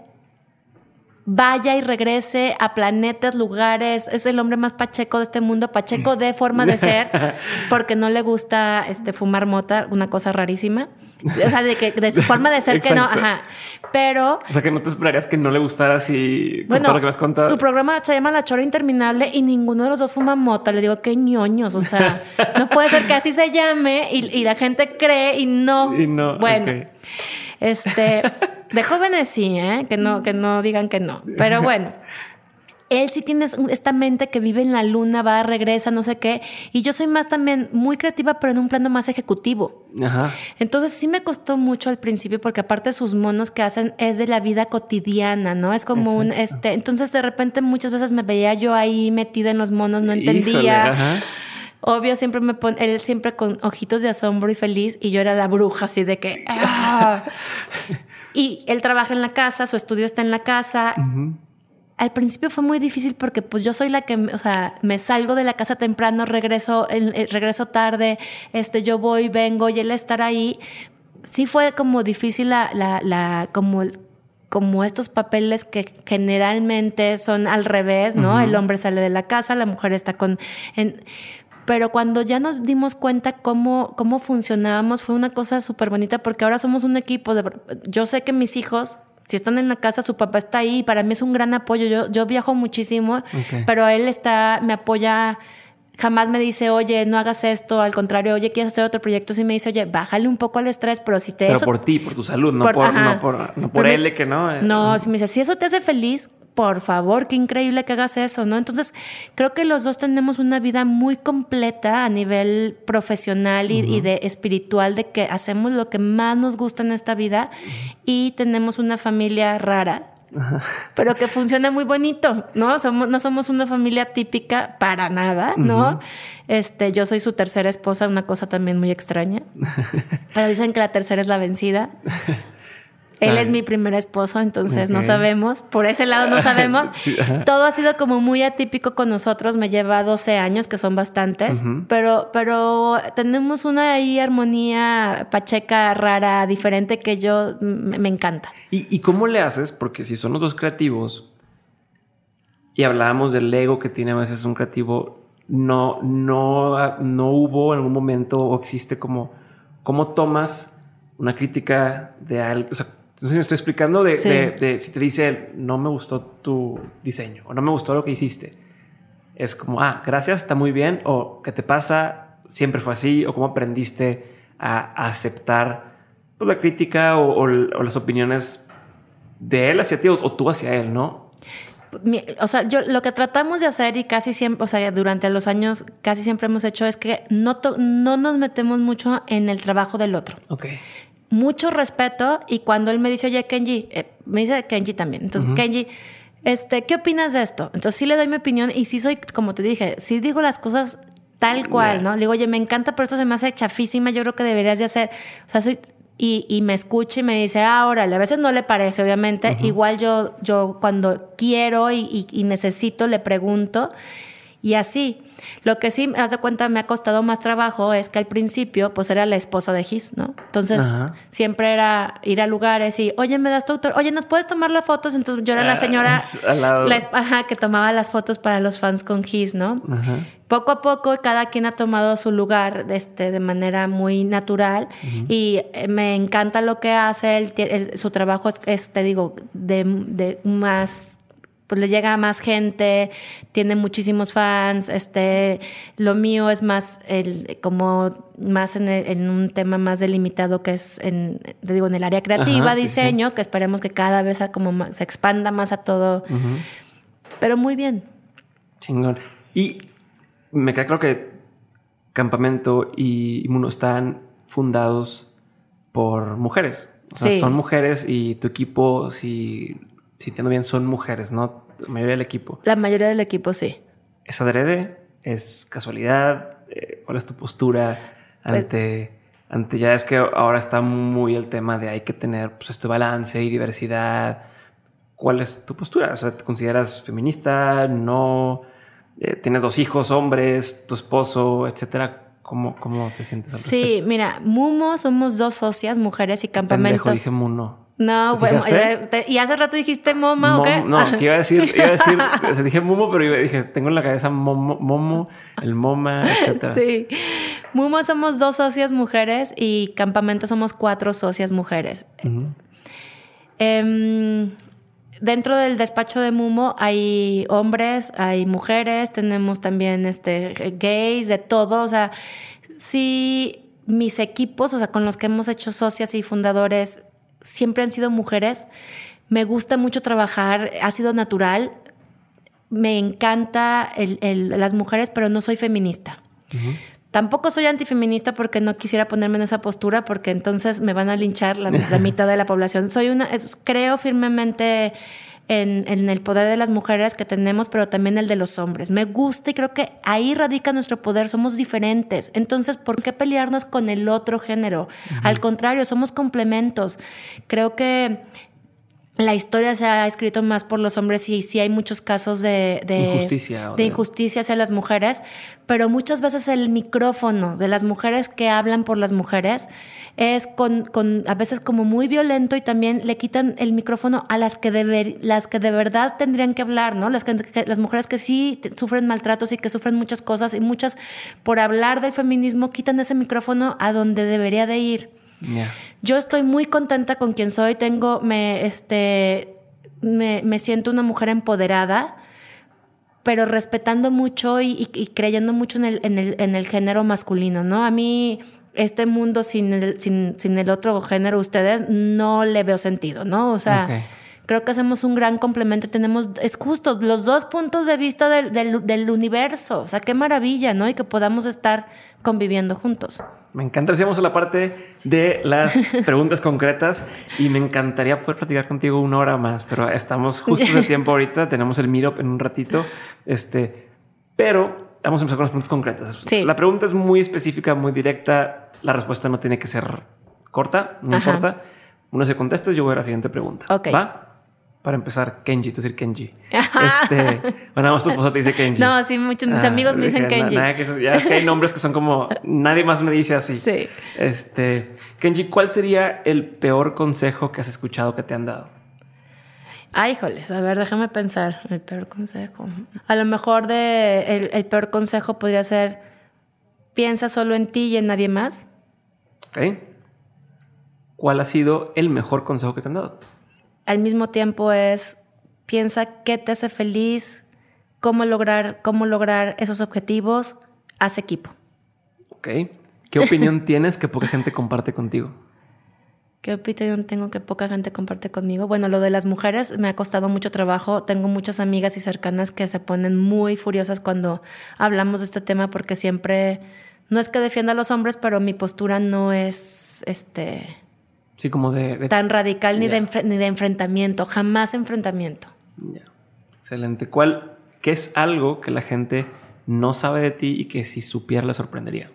vaya y regrese a planetas, lugares. Es el hombre más pacheco de este mundo, pacheco de forma de ser, porque no le gusta este, fumar mota, una cosa rarísima. O sea, de, que, de su forma de ser que no, ajá. Pero. O sea, que no te esperarías que no le gustara así bueno, todo lo que vas a contar. Su programa se llama La Chora Interminable y ninguno de los dos fuma mota. Le digo, qué ñoños. O sea, no puede ser que así se llame y, la gente cree y no. Y no. Bueno. Este, de jóvenes sí, ¿eh? Que no, que no digan que no. Pero bueno. Él sí tiene esta mente que vive en la luna, va, regresa, no sé qué. Y yo soy más también muy creativa, pero en un plano más ejecutivo. Ajá. Entonces sí me costó mucho al principio, porque aparte sus monos que hacen es de la vida cotidiana, ¿no? Es como un, este, entonces de repente muchas veces me veía yo ahí metida en los monos, no entendía. Obvio, siempre me pone, él siempre con ojitos de asombro y feliz, y yo era la bruja, así de que. Ah". y él trabaja en la casa, su estudio está en la casa. Al principio fue muy difícil porque pues yo soy la que, o sea, me salgo de la casa temprano, regreso, regreso tarde, este, yo voy, vengo y él estar ahí. Sí fue como difícil la, la, la como como estos papeles que generalmente son al revés, ¿no? El hombre sale de la casa, la mujer está con... En, pero cuando ya nos dimos cuenta cómo, cómo funcionábamos, fue una cosa súper bonita porque ahora somos un equipo. De, yo sé que mis hijos, si están en la casa, su papá está ahí y para mí es un gran apoyo. Yo, yo viajo muchísimo, pero él está, me apoya jamás me dice, oye, no hagas esto, al contrario, oye, quieres hacer otro proyecto, sí me dice, oye, bájale un poco al estrés, pero si te... Pero por ti, por tu salud, no por, no por, no por él, que no. No, si me dice, si eso te hace feliz, por favor, qué increíble que hagas eso, ¿no? Entonces, creo que los dos tenemos una vida muy completa a nivel profesional y, de espiritual, de que hacemos lo que más nos gusta en esta vida y tenemos una familia rara. Pero que funciona muy bonito, ¿no? Somos, no somos una familia típica para nada, ¿no? Este, yo soy su tercera esposa, una cosa también muy extraña. Pero dicen que la tercera es la vencida. Él es mi primer esposo, entonces no sabemos. Por ese lado no sabemos. Todo ha sido como muy atípico con nosotros. Me lleva 12 años, que son bastantes. pero, pero tenemos una ahí armonía pacheca rara, diferente, que yo me, encanta. ¿Y, cómo le haces? Porque si son los dos creativos y hablábamos del ego que tiene a veces un creativo, no, no, no hubo en algún momento o existe como, ¿cómo tomas una crítica de algo? O sea, entonces me estoy explicando de, si te dice no me gustó tu diseño o no me gustó lo que hiciste. Es como, ah, gracias, está muy bien. O ¿qué te pasa? Siempre fue así. O cómo aprendiste a, aceptar pues, la crítica o, las opiniones de él hacia ti o, tú hacia él, ¿no? o sea, yo lo que tratamos de hacer y casi siempre, o sea, durante los años casi siempre hemos hecho es que no, no nos metemos mucho en el trabajo del otro. Ok mucho respeto y cuando él me dice, oye, Kenji, eh, me dice Kenji también. Entonces, Kenji, este, ¿qué opinas de esto? Entonces sí le doy mi opinión y sí soy, como te dije, sí digo las cosas tal cual, ¿no? Le digo, oye, me encanta, pero esto se me hace chafísima, yo creo que deberías de hacer, o sea, soy, y, y me escucha y me dice, ah, órale, a veces no le parece, obviamente, igual yo, yo cuando quiero y, y necesito le pregunto y así. Lo que sí, haz de cuenta, me ha costado más trabajo es que al principio, pues era la esposa de Gis, ¿no? Entonces, siempre era ir a lugares y, oye, me das tu autor, oye, ¿nos puedes tomar las fotos? Entonces, yo era la ah, señora la, que tomaba las fotos para los fans con Gis, ¿no? Poco a poco, cada quien ha tomado su lugar este, de manera muy natural y eh, me encanta lo que hace, él, su trabajo es, te digo, de, de más pues le llega a más gente, tiene muchísimos fans, este, lo mío es más el, como más en, un tema más delimitado que es en, te digo, en el área creativa, diseño, que esperemos que cada vez como se expanda más a todo, pero muy bien. Chingón. Y me queda claro que Campamento y Muno están fundados por mujeres. O sea, son mujeres y tu equipo, si si entiendo bien, son mujeres, ¿no? La mayoría del equipo. La mayoría del equipo, sí. ¿Es adrede? ¿Es casualidad? Eh, ¿Cuál es tu postura pues ante, ante ya es que ahora está muy el tema de hay que tener pues este balance y diversidad. ¿Cuál es tu postura? O sea, ¿te consideras feminista? ¿No? Eh, ¿Tienes dos hijos, hombres, tu esposo, etcétera? ¿Cómo, cómo te sientes? Al Sí, mira, Mumo somos dos socias, mujeres y campamento. Pendejo, dije Muno. No, ¿Te bueno, y hace rato dijiste Moma, ¿o Mom- qué? No, que iba a decir, iba a decir, o sea, dije Mumo, pero dije, tengo en la cabeza Momo, Momo el Moma, etcétera. Sí. Mumo somos dos socias mujeres y campamento somos cuatro socias mujeres. Em, dentro del despacho de Mumo hay hombres, hay mujeres, tenemos también este, gays, de todo. O sea, sí, mis equipos, o sea, con los que hemos hecho socias y fundadores, siempre han sido mujeres. Me gusta mucho trabajar, ha sido natural. Me encanta el- el- las mujeres, pero no soy feminista. Tampoco soy antifeminista porque no quisiera ponerme en esa postura porque entonces me van a linchar la, la mitad de la población. Soy una, creo firmemente en, en el poder de las mujeres que tenemos, pero también el de los hombres. Me gusta y creo que ahí radica nuestro poder. Somos diferentes. Entonces, ¿por qué pelearnos con el otro género? Al contrario, somos complementos. Creo que la historia se ha escrito más por los hombres y sí hay muchos casos de, de Injusticia de injusticia hacia las mujeres, pero muchas veces el micrófono de las mujeres que hablan por las mujeres es con, con a veces como muy violento y también le quitan el micrófono a las que de, las que de verdad tendrían que hablar, ¿no? Las, que, que- las mujeres que sí sufren maltratos y que sufren muchas cosas y muchas por hablar del feminismo quitan ese micrófono a donde debería de ir. Yo estoy muy contenta con quien soy. Tengo, me, este, me, me siento una mujer empoderada, pero respetando mucho y, y- y creyendo mucho en el, en, el, en el género masculino, ¿no? A mí este mundo sin el, sin, sin el otro género, ustedes, no le veo sentido, ¿no? O sea, creo que hacemos un gran complemento. Tenemos, es justo, los dos puntos de vista del, del, del universo. O sea, qué maravilla, ¿no? Y que podamos estar conviviendo juntos. Me encanta, a la parte de las preguntas concretas y me encantaría poder platicar contigo una hora más, pero estamos justo de tiempo ahorita, tenemos el meetup en un ratito, este, pero vamos a empezar con las preguntas concretas. Sí. La pregunta es muy específica, muy directa, la respuesta no tiene que ser corta, no Ajá. importa. Uno se contesta, yo voy a la siguiente pregunta. Ok. ¿Va? Para empezar, Kenji, tú decir Kenji. Este, bueno, nada más tu esposo te dice Kenji. No, sí, muchos mis Ah, amigos me dicen Kenji. nada que eso- ya es que hay nombres que son como nadie más me dice así. Sí. Este, Kenji, ¿cuál sería el peor consejo que has escuchado que te han dado? Ay, híjoles, a ver, déjame pensar. El peor consejo. A lo mejor de el, el peor consejo podría ser piensa solo en ti y en nadie más. ¿Ok? ¿Cuál ha sido el mejor consejo que te han dado? Al mismo tiempo es piensa qué te hace feliz, cómo lograr, cómo lograr esos objetivos, haz equipo. ¿Ok? ¿Qué opinión tienes que poca gente comparte contigo? ¿Qué opinión tengo que poca gente comparte conmigo? Bueno, lo de las mujeres me ha costado mucho trabajo. Tengo muchas amigas y cercanas que se ponen muy furiosas cuando hablamos de este tema porque siempre, no es que defienda a los hombres, pero mi postura no es este Sí, como de... de- tan radical ni, de ni de enfrentamiento, jamás enfrentamiento. Ya. Excelente. ¿Cuál, qué es algo que la gente no sabe de ti y que si supiera le sorprendería?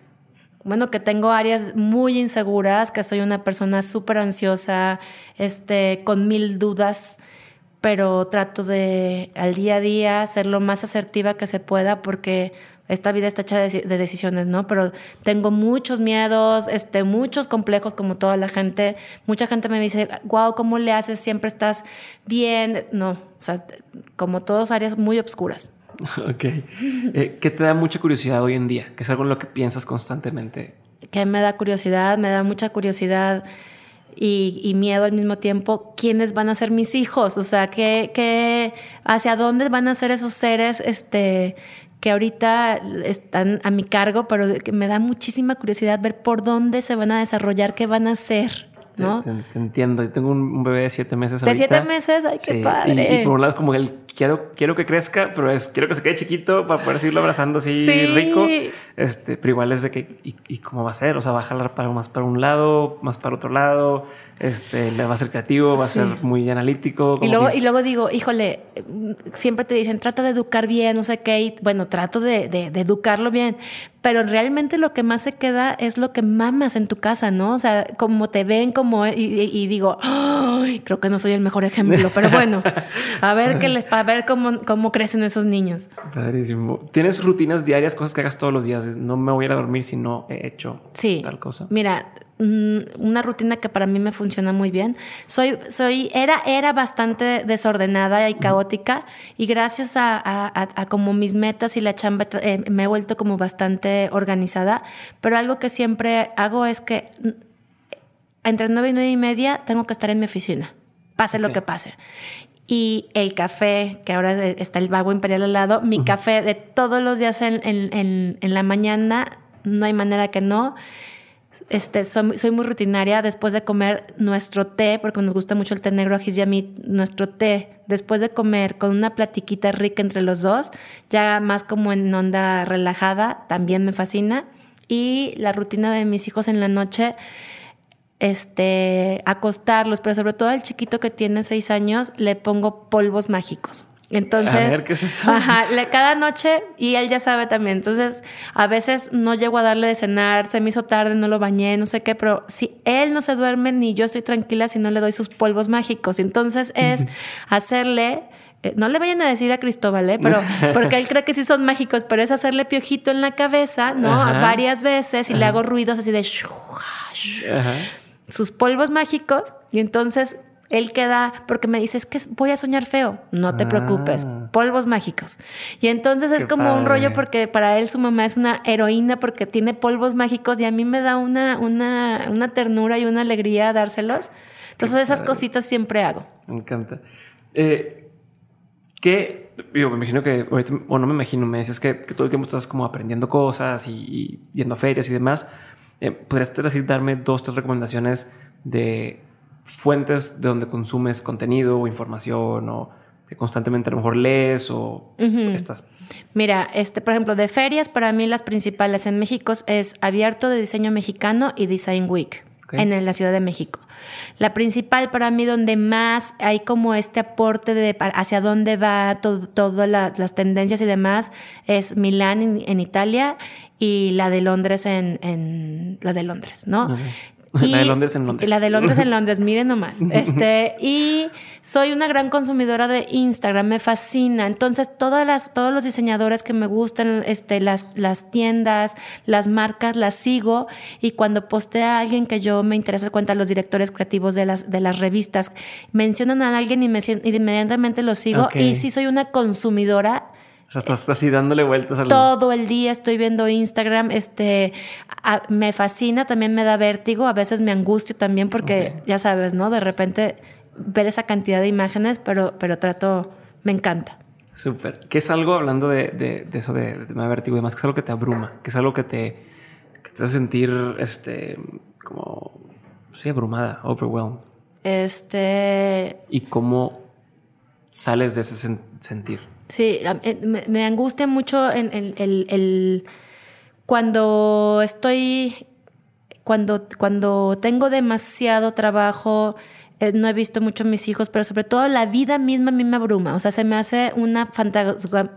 Bueno, que tengo áreas muy inseguras, que soy una persona súper ansiosa, este, con mil dudas, pero trato de al día a día ser lo más asertiva que se pueda porque esta vida está hecha de, de decisiones, ¿no? Pero tengo muchos miedos, este, muchos complejos como toda la gente. Mucha gente me dice, wow, ¿cómo le haces? Siempre estás bien. No, o sea, como todas áreas muy obscuras. ok. Eh, ¿Qué te da mucha curiosidad hoy en día? ¿Qué es algo en lo que piensas constantemente? que me da curiosidad, me da mucha curiosidad y, y miedo al mismo tiempo, ¿quiénes van a ser mis hijos? O sea, ¿qué, qué, ¿hacia dónde van a ser esos seres este, que ahorita están a mi cargo? Pero que me da muchísima curiosidad ver por dónde se van a desarrollar, qué van a hacer, ¿no? Te, te entiendo. Yo tengo un, un bebé de siete meses De ahorita. siete meses, ay, qué Sí, padre. Y, y por un lado es como el quiero, quiero que crezca, pero es quiero que se quede chiquito para poder seguirlo abrazando así Sí. rico. Este, pero igual es de que, ¿y, cómo va a ser? O sea, va a jalar para, más para un lado, más para otro lado, este, va a ser creativo, va a ser muy analítico. Y luego, y luego digo, híjole, siempre te dicen, trata de educar bien, no sé qué, y bueno, trato de, de, de educarlo bien, pero realmente lo que más se queda es lo que mamas en tu casa, ¿no? O sea, como te ven, como, y, digo, Ay, creo que no soy el mejor ejemplo, pero bueno, a ver qué les, a ver cómo, cómo crecen esos niños. Padrísimo. ¿Tienes rutinas diarias, cosas que hagas todos los días? No me voy a ir a dormir si no he hecho tal cosa. Mira, mm, una rutina que para mí me funciona muy bien. Soy, soy, era, era bastante desordenada y caótica y gracias a, como mis metas y la chamba eh, me he vuelto como bastante organizada, pero algo que siempre hago es que mm, entre nueve y nueve y media tengo que estar en mi oficina, pase lo que pase y el café, que ahora está el vago imperial al lado, mi café de todos los días en, en, en, la mañana, no hay manera que no. Este, soy, soy, muy rutinaria. Después de comer nuestro té, porque nos gusta mucho el té negro a mí, nuestro té, después de comer con una platiquita rica entre los dos, ya más como en onda relajada, también me fascina. Y la rutina de mis hijos en la noche este, acostarlos, pero sobre todo al chiquito que tiene seis años, le pongo polvos mágicos. Entonces, a ver, ¿qué es eso? Ajá, cada noche, y él ya sabe también. Entonces, a veces no llego a darle de cenar, se me hizo tarde, no lo bañé, no sé qué, pero si él no se duerme, ni yo estoy tranquila si no le doy sus polvos mágicos. Entonces, es hacerle eh, no le vayan a decir a Cristóbal, ¿eh? pero porque él cree que sí son mágicos, pero es hacerle piojito en la cabeza, ¿no? Varias veces y le hago ruidos así de sus polvos mágicos y entonces él queda, porque me dice, es que voy a soñar feo. No te preocupes, ah. polvos mágicos. Y entonces es como un rollo porque para él su mamá es una heroína porque tiene polvos mágicos y a mí me da una, una, una ternura y una alegría dárselos. Entonces esas cositas siempre hago. Me encanta. Eh, ¿Qué? Yo me imagino que, o no me imagino, me dices que, todo el tiempo estás como aprendiendo cosas y, yendo a ferias y demás. Eh, ¿Podrías así darme dos, tres recomendaciones de fuentes de donde consumes contenido o información o que constantemente a lo mejor lees o estas? Mira, este, por ejemplo, de ferias, para mí las principales en México es Abierto de Diseño Mexicano y Design Week en la Ciudad de México. La principal para mí donde más hay como este aporte de hacia dónde va todas todo las tendencias y demás es Milán en, Italia y la de Londres en, en la de Londres, ¿no? La de Londres en Londres. La de Londres en Londres, miren nomás. Este, y soy una gran consumidora de Instagram, me fascina. Entonces, todas las, todos los diseñadores que me gustan, este, las, las tiendas, las marcas, las sigo. Y cuando postea a alguien que yo me interesa, cuenta los directores creativos de las, de las revistas, mencionan a alguien y, me, inmediatamente lo sigo. Y sí soy una consumidora o sea, estás así dándole vueltas al... Todo el día estoy viendo Instagram, este, me fascina, también me da vértigo, a veces me angustio también porque, ya sabes, ¿no? De repente ver esa cantidad de imágenes, pero, pero trato, me encanta. Súper. ¿Qué es algo, hablando de, de, eso de, de me da vértigo y demás, que es algo que te abruma, que es algo que te, que te hace sentir, este, como, sí, abrumada, overwhelmed? Este... ¿Y cómo sales de ese sentir? Sí, eh, me, angustia mucho en, el, cuando estoy, cuando, cuando tengo demasiado trabajo, eh, no he visto mucho a mis hijos, pero sobre todo la vida misma a mí me abruma. O sea, se me hace una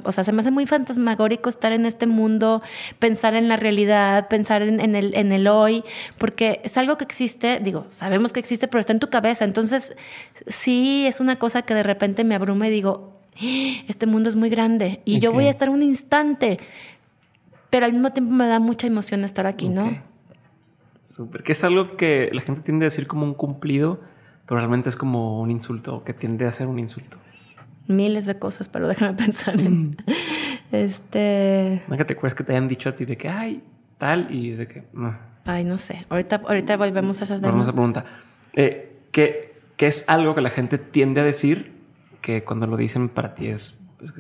o sea, se me hace muy fantasmagórico estar en este mundo, pensar en la realidad, pensar en, en, el, en el hoy, porque es algo que existe, digo, sabemos que existe, pero está en tu cabeza. Entonces, sí es una cosa que de repente me abruma y digo, este mundo es muy grande y yo voy a estar un instante, pero al mismo tiempo me da mucha emoción estar aquí, ¿no? Súper, que es algo que la gente tiende a decir como un cumplido, pero realmente es como un insulto, que tiende a ser un insulto. Miles de cosas, pero déjame pensar en... este... ¿No que te acuerdas que te hayan dicho a ti de que, ay, tal, y es de que... No. Ay, no sé. Ahorita, ahorita volvemos a esas Vamos a pregunta. Eh, ¿qué, ¿Qué es algo que la gente tiende a decir que cuando lo dicen para ti es,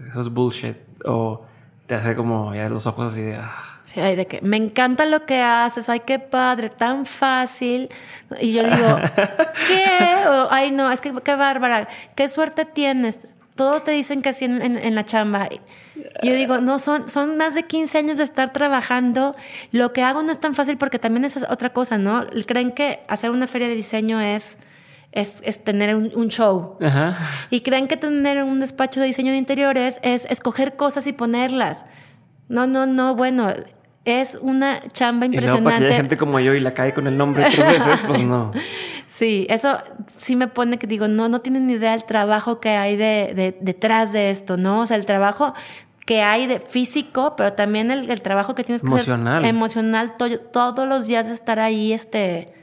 eso es bullshit o te hace como ya los ojos así de... Ah. Sí, de que me encanta lo que haces, ay, qué padre, tan fácil. Y yo digo, ¿qué? ay, no, es que qué bárbara, qué suerte tienes. todos te dicen que así en, en, la chamba. Yo digo, no, son, son más de 15 años de estar trabajando. Lo que hago no es tan fácil porque también es otra cosa, ¿no? Creen que hacer una feria de diseño es... Es, es, tener un, show. Ajá. Y creen que tener un despacho de diseño de interiores es escoger cosas y ponerlas. No, no, no, bueno, es una chamba impresionante. Y no, hay gente como yo y la cae con el nombre tres veces, pues no. Sí, eso sí me pone que digo, no, no tienen ni idea del trabajo que hay de, detrás de esto, ¿no? O sea, el trabajo que hay de físico, pero también el, trabajo que tienes que emocional. hacer emocional todos los días estar ahí, este,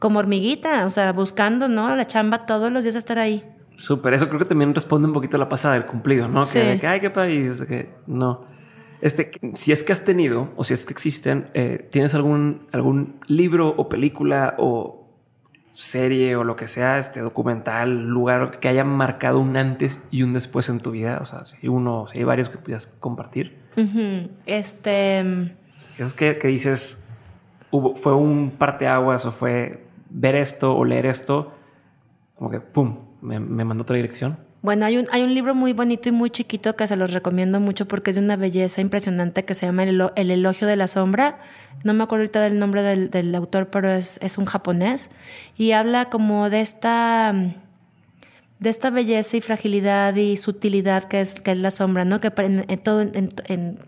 como hormiguita, o sea, buscando, ¿no? La chamba todos los días estar ahí. Súper, eso creo que también responde un poquito a la pasada del cumplido, ¿no? Sí. Que, que ay, qué país, que no. Este, si es que has tenido o si es que existen, eh, ¿tienes algún, algún libro o película o serie o lo que sea, este documental, lugar que haya marcado un antes y un después en tu vida? O sea, si hay uno, si hay varios que pudieras compartir. Este. es que, que dices, hubo, fue un parteaguas o fue ver esto o leer esto, como que pum, me, me mandó otra dirección. Bueno, hay un, hay un libro muy bonito y muy chiquito que se los recomiendo mucho porque es de una belleza impresionante que se llama El, elogio de la sombra. No me acuerdo ahorita del nombre del, autor, pero es, es, un japonés. Y habla como de esta, de esta belleza y fragilidad y sutilidad que es, que es la sombra, ¿no? Que en, todo, en,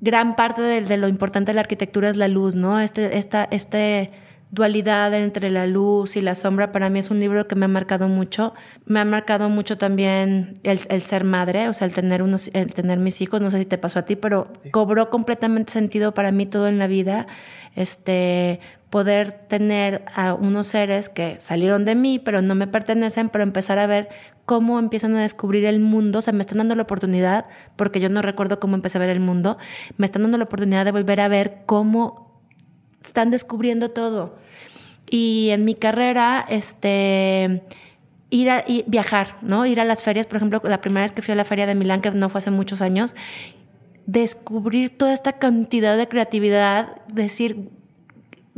gran parte de, de, lo importante de la arquitectura es la luz, ¿no? Este, esta, este dualidad entre la luz y la sombra para mí es un libro que me ha marcado mucho. Me ha marcado mucho también el, ser madre, o sea, el tener, unos, el tener mis hijos, no sé si te pasó a ti, pero cobró completamente sentido para mí todo en la vida. Este, poder tener a unos seres que salieron de mí, pero no me pertenecen, pero empezar a ver cómo empiezan a descubrir el mundo, o sea, me están dando la oportunidad, porque yo no recuerdo cómo empecé a ver el mundo, me están dando la oportunidad de volver a ver cómo están descubriendo todo. Y en mi carrera, este, ir a viajar, ¿no? Ir a las ferias, por ejemplo, la primera vez que fui a la feria de Milán, que no fue hace muchos años, descubrir toda esta cantidad de creatividad, decir,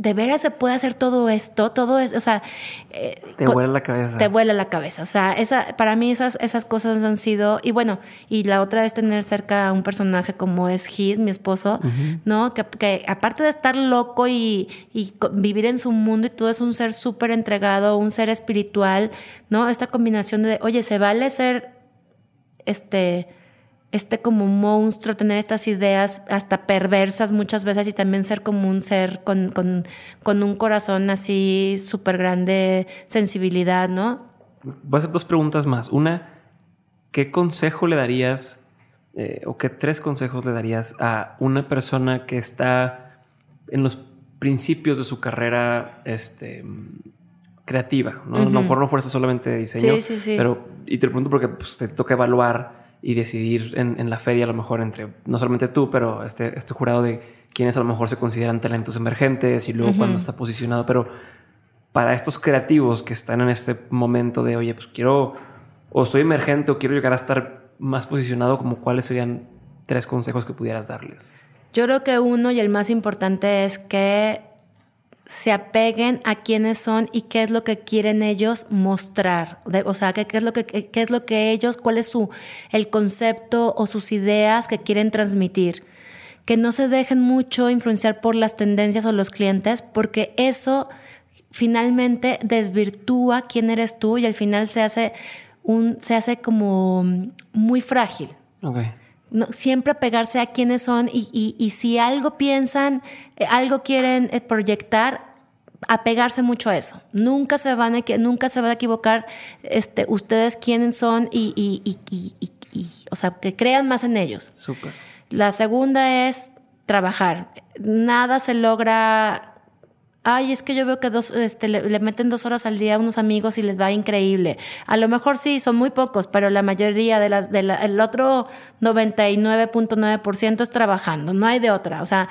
¿de veras se puede hacer todo esto? Todo es, o sea... Eh, te vuela la cabeza. Te vuela la cabeza. O sea, esa, para mí esas, esas cosas han sido... Y bueno, y la otra es tener cerca a un personaje como es Gis, mi esposo, ¿no? Que, aparte de estar loco y, y, vivir en su mundo y todo, es un ser súper entregado, un ser espiritual, ¿no? Esta combinación de, oye, se vale ser, este este como monstruo, tener estas ideas hasta perversas muchas veces y también ser como un ser con, con, un corazón así súper grande, sensibilidad, ¿no? Voy a hacer dos preguntas más. Una, ¿qué consejo le darías eh, o qué tres consejos le darías a una persona que está en los principios de su carrera este, creativa? ¿no? A lo mejor no fuerza solamente de diseño, sí, sí, sí. pero y te pregunto porque pues, te toca evaluar y decidir en, la feria a lo mejor entre, no solamente tú, pero este, este jurado de quienes a lo mejor se consideran talentos emergentes y luego cuando está posicionado, pero para estos creativos que están en este momento de, oye, pues quiero, o estoy emergente o quiero llegar a estar más posicionado, como cuáles serían tres consejos que pudieras darles? Yo creo que uno y el más importante es que se apeguen a quiénes son y qué es lo que quieren ellos mostrar. O sea, qué, es lo que, qué es lo que ellos, cuál es su, el concepto o sus ideas que quieren transmitir. Que no se dejen mucho influenciar por las tendencias o los clientes, porque eso finalmente desvirtúa quién eres tú y al final se hace, un, se hace como muy frágil. Okay siempre pegarse a quienes son y, si algo piensan, eh, algo quieren eh, proyectar, apegarse mucho a eso. Nunca se van a, nunca se van a equivocar este, ustedes quiénes son y, o sea, que crean más en ellos. La segunda es trabajar. Nada se logra ay, es que yo veo que dos, este, le, meten dos horas al día a unos amigos y les va increíble. A lo mejor sí, son muy pocos, pero la mayoría de las, del el otro 99.9% es trabajando, no hay de otra. O sea,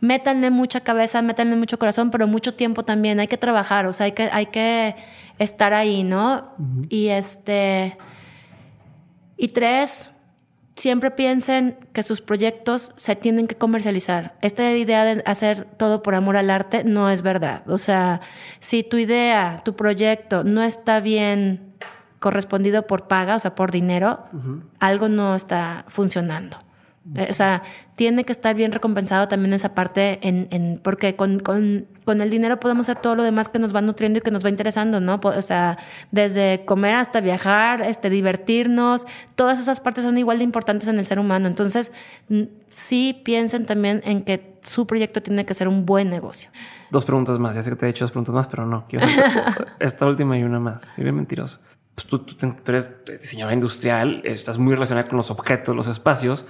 métanle mucha cabeza, métanle mucho corazón, pero mucho tiempo también. Hay que trabajar, o sea, hay que, hay que estar ahí, ¿no? Y este. Y tres, siempre piensen que sus proyectos se tienen que comercializar. Esta idea de hacer todo por amor al arte no es verdad. O sea, si tu idea, tu proyecto no está bien correspondido por paga, o sea, por dinero, algo no está funcionando. Eh, o sea, tiene que estar bien recompensado también esa parte, en, en porque con, con, con, el dinero podemos hacer todo lo demás que nos va nutriendo y que nos va interesando, ¿no? O sea, desde comer hasta viajar, este, divertirnos, todas esas partes son igual de importantes en el ser humano. Entonces, sí piensen también en que su proyecto tiene que ser un buen negocio. Dos preguntas más, ya sé que te he hecho dos preguntas más, pero no. esta última y una más. Si bien mentiroso. Pues tú, tú, tú eres diseñadora industrial, estás muy relacionada con los objetos, los espacios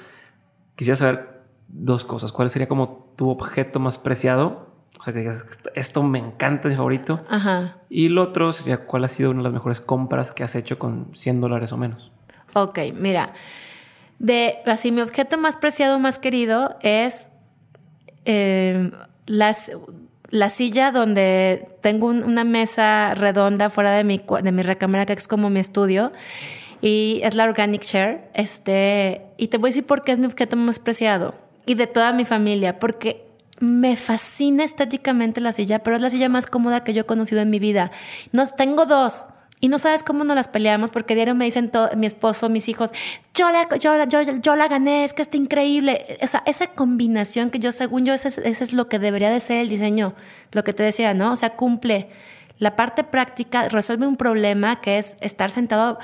Quisiera saber dos cosas. ¿Cuál sería como tu objeto más preciado? O sea, que digas, esto me encanta, es mi favorito. Ajá. Y lo otro sería, ¿cuál ha sido una de las mejores compras que has hecho con 100 dólares o menos? Ok, mira. De, así, mi objeto más preciado, más querido es eh, las, la silla donde tengo una mesa redonda fuera de mi, de mi recámara, que es como mi estudio y es la Organic Share. Este, y te voy a decir por qué es mi objeto más preciado y de toda mi familia, porque me fascina estéticamente la silla, pero es la silla más cómoda que yo he conocido en mi vida. Nos tengo dos. Y no sabes cómo nos las peleamos, porque diario me dicen todo, mi esposo, mis hijos, yo la, yo, yo, yo la gané, es que está increíble. O sea, esa combinación que yo, según yo, ese, ese es lo que debería de ser el diseño, lo que te decía, ¿no? O sea, cumple la parte práctica, resuelve un problema que es estar sentado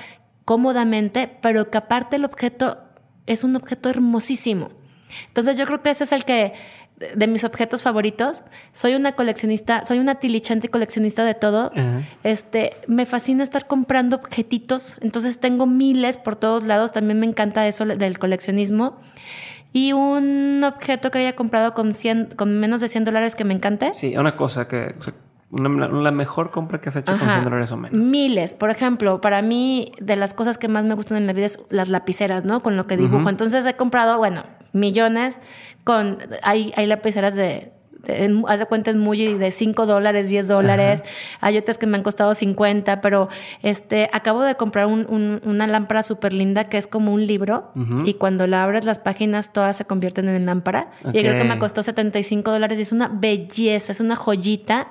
cómodamente, pero que aparte el objeto es un objeto hermosísimo. Entonces yo creo que ese es el que de mis objetos favoritos. Soy una coleccionista, soy una tilichante coleccionista de todo. Este, me fascina estar comprando objetitos, entonces tengo miles por todos lados, también me encanta eso del coleccionismo. Y un objeto que haya comprado con, 100, con menos de 100 dólares que me encante. Sí, una cosa que, la mejor compra que has hecho con 100 dólares o menos. Miles. Por ejemplo, para mí, de las cosas que más me gustan en la vida es las lapiceras, ¿no? Con lo que dibujo. Entonces he comprado, bueno, millones con. Hay, hay lapiceras de. haz de cuenta muy de 5 dólares, 10 dólares. Hay otras que me han costado 50, pero este, acabo de comprar una lámpara súper linda que es como un libro y cuando la abres las páginas todas se convierten en lámpara. Y creo que me costó 75 dólares y es una belleza, es una joyita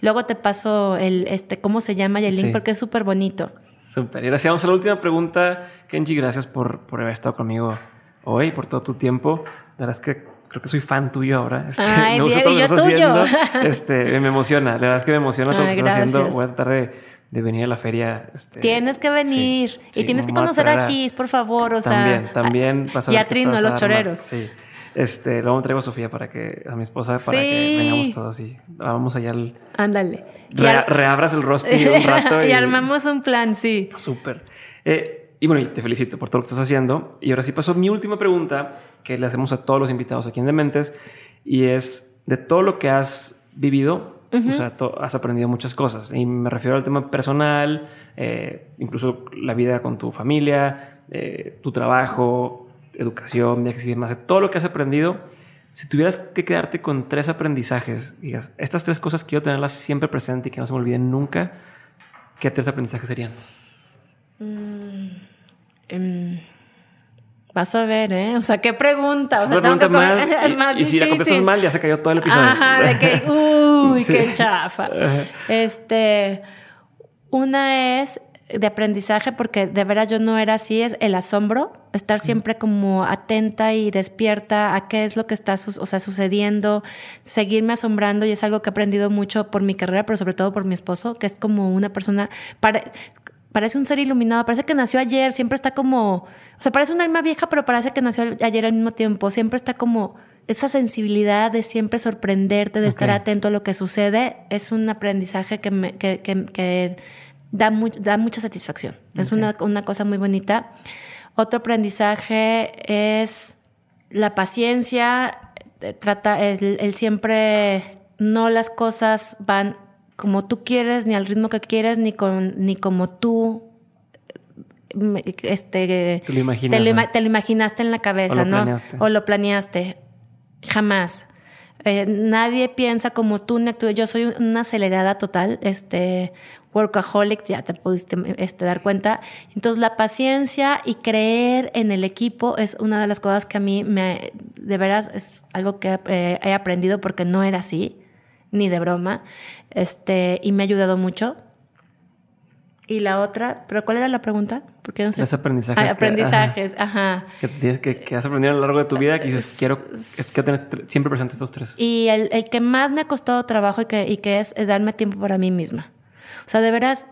Luego te paso el, este, ¿cómo se llama? Y el link porque es súper bonito. Súper. Y gracias. Vamos a la última pregunta. Kenji, gracias por, por haber estado conmigo hoy, por todo tu tiempo. La verdad es que creo que soy fan tuyo ahora. Este, Ay, me gusta todo lo que estás tuyo. haciendo. Este, me emociona. La verdad es que me emociona todo lo que estás haciendo. Voy a tratar de, de venir a la feria. Este, tienes que venir. y tienes que conocer a Gis, por favor. O también, sea, también. Y a Trino, a los choreros. Sí. Este, luego me traigo a Sofía para que, a mi esposa, para que vengamos todos y vamos allá al. Ándale. reabras el rostro un rato. y, armamos un plan, sí. Súper. Eh, y bueno, te felicito por todo lo que estás haciendo. Y ahora sí pasó mi última pregunta que le hacemos a todos los invitados aquí en Dementes y es de todo lo que has vivido, o sea, has aprendido muchas cosas. Y me refiero al tema personal, eh, incluso la vida con tu familia, eh, tu trabajo, educación, viajes y demás, de todo lo que has aprendido, si tuvieras que quedarte con tres aprendizajes, digas, estas tres cosas quiero tenerlas siempre presente y que no se me olviden nunca, ¿qué tres aprendizajes serían? Mm, em, vas a ver, ¿eh? O sea, ¿qué pregunta? O sea, tengo que más, y, si la contestas mal, ya se cayó todo el episodio. Ajá, de que, uy, qué chafa. Este, una es de aprendizaje, porque de veras yo no era así, es el asombro, estar siempre como atenta y despierta a qué es lo que está o sea, sucediendo, seguirme asombrando y es algo que he aprendido mucho por mi carrera, pero sobre todo por mi esposo, que es como una persona, parece un ser iluminado, parece que nació ayer, siempre está como, o sea, parece un alma vieja, pero parece que nació ayer al mismo tiempo, siempre está como esa sensibilidad de siempre sorprenderte, de estar atento a lo que sucede, es un aprendizaje que, me, que, que, que da, da mucha satisfacción. Es una, una, cosa muy bonita. Otro aprendizaje es la paciencia, eh, trata el, siempre, no las cosas van como tú quieres, ni al ritmo que quieres, ni, con, ni como tú este, te, lo imaginaste en la cabeza, ¿no? O lo planeaste. Jamás. Eh, nadie piensa como tú, yo soy una acelerada total, este, workaholic, ya te pudiste este, dar cuenta. Entonces la paciencia y creer en el equipo es una de las cosas que a mí me, de veras, es algo que eh, he aprendido porque no era así, ni de broma, este, y me ha ayudado mucho. Y la otra, ¿pero cuál era la pregunta? Porque no sé. Los aprendizajes. Ah, aprendizajes, ajá. Que, tienes, que, que, has aprendido a lo largo de tu vida que dices, quiero, es que tener siempre presente estos tres. Y el, el, que más me ha costado trabajo y que, y que es darme tiempo para mí misma. O sea, de veras,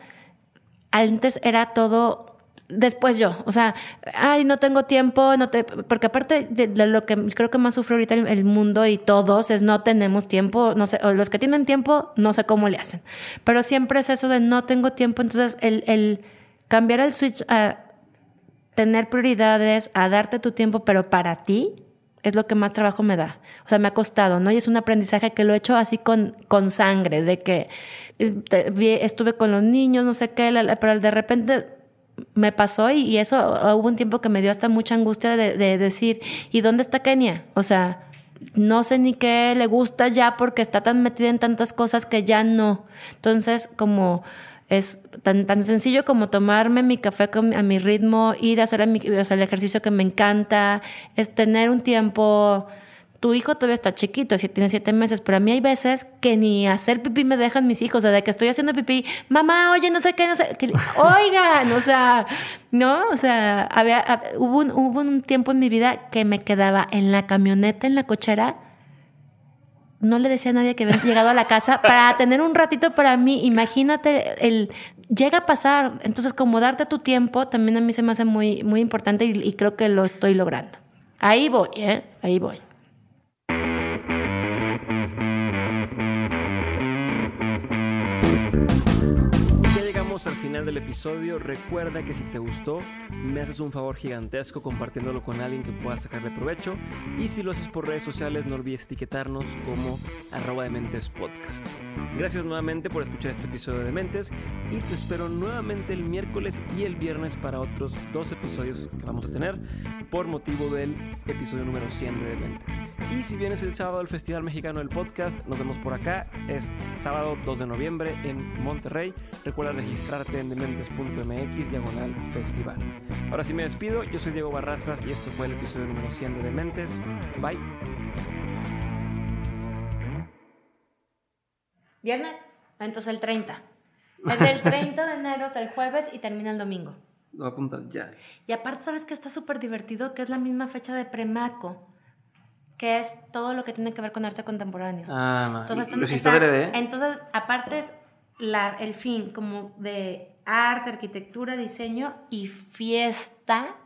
antes era todo después yo, o sea, ay, no tengo tiempo, no te, porque aparte de, lo que creo que más sufre ahorita el, mundo y todos es no tenemos tiempo, no sé, o los que tienen tiempo, no sé cómo le hacen, pero siempre es eso de no tengo tiempo, entonces el, el cambiar el switch a tener prioridades, a darte tu tiempo, pero para ti, es lo que más trabajo me da. O sea, me ha costado, ¿no? Y es un aprendizaje que lo he hecho así con, con sangre, de que estuve con los niños, no sé qué, pero de repente me pasó y, eso hubo un tiempo que me dio hasta mucha angustia de, decir, ¿y dónde está Kenia? O sea, no sé ni qué le gusta ya porque está tan metida en tantas cosas que ya no. Entonces, como es tan, tan sencillo como tomarme mi café a mi ritmo, ir a hacer el ejercicio que me encanta, es tener un tiempo. Tu hijo todavía está chiquito, si tiene siete meses, pero a mí hay veces que ni hacer pipí me dejan mis hijos, o sea, de que estoy haciendo pipí, mamá, oye, no sé qué, no sé, que, oigan, o sea, no, o sea, había, hubo, un, hubo un tiempo en mi vida que me quedaba en la camioneta, en la cochera, no le decía a nadie que había llegado a la casa para tener un ratito para mí. Imagínate, el llega a pasar. Entonces, como darte tu tiempo, también a mí se me hace muy, muy importante y, y creo que lo estoy logrando. Ahí voy, ¿eh? Ahí voy. Final del episodio. Recuerda que si te gustó, me haces un favor gigantesco compartiéndolo con alguien que pueda sacarle provecho. Y si lo haces por redes sociales, no olvides etiquetarnos como arroba de Mentes Podcast. Gracias nuevamente por escuchar este episodio de Mentes y te espero nuevamente el miércoles y el viernes para otros dos episodios que vamos a tener por motivo del episodio número 100 de Dementes. Y si vienes el sábado al Festival Mexicano del Podcast, nos vemos por acá. Es sábado 2 de noviembre en Monterrey. Recuerda registrarte en dementes.mx diagonal festival. Ahora sí me despido. Yo soy Diego Barrazas y esto fue el episodio número 100 de Dementes. Bye. ¿Viernes? Entonces el 30. Es el 30 de enero, es el jueves y termina el domingo. Lo voy a apuntar ya. Y aparte, ¿sabes que está súper divertido? Que es la misma fecha de Premaco, que es todo lo que tiene que ver con arte contemporáneo. Ah, entonces, está, entonces, aparte es la, el fin como de arte, arquitectura, diseño y fiesta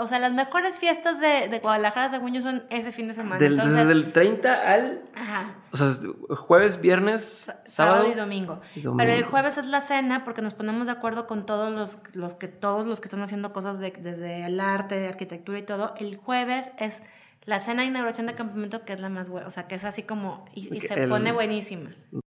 o sea, las mejores fiestas de, de, Guadalajara, según yo, son ese fin de semana. Del, desde el 30 al. Ajá. O sea, jueves, viernes, sábado. y, domingo. Pero el jueves es la cena porque nos ponemos de acuerdo con todos los, los que todos los que están haciendo cosas de, desde el arte, de arquitectura y todo. El jueves es la cena de inauguración de campamento que es la más buena. O sea, que es así como. Y, se pone buenísima.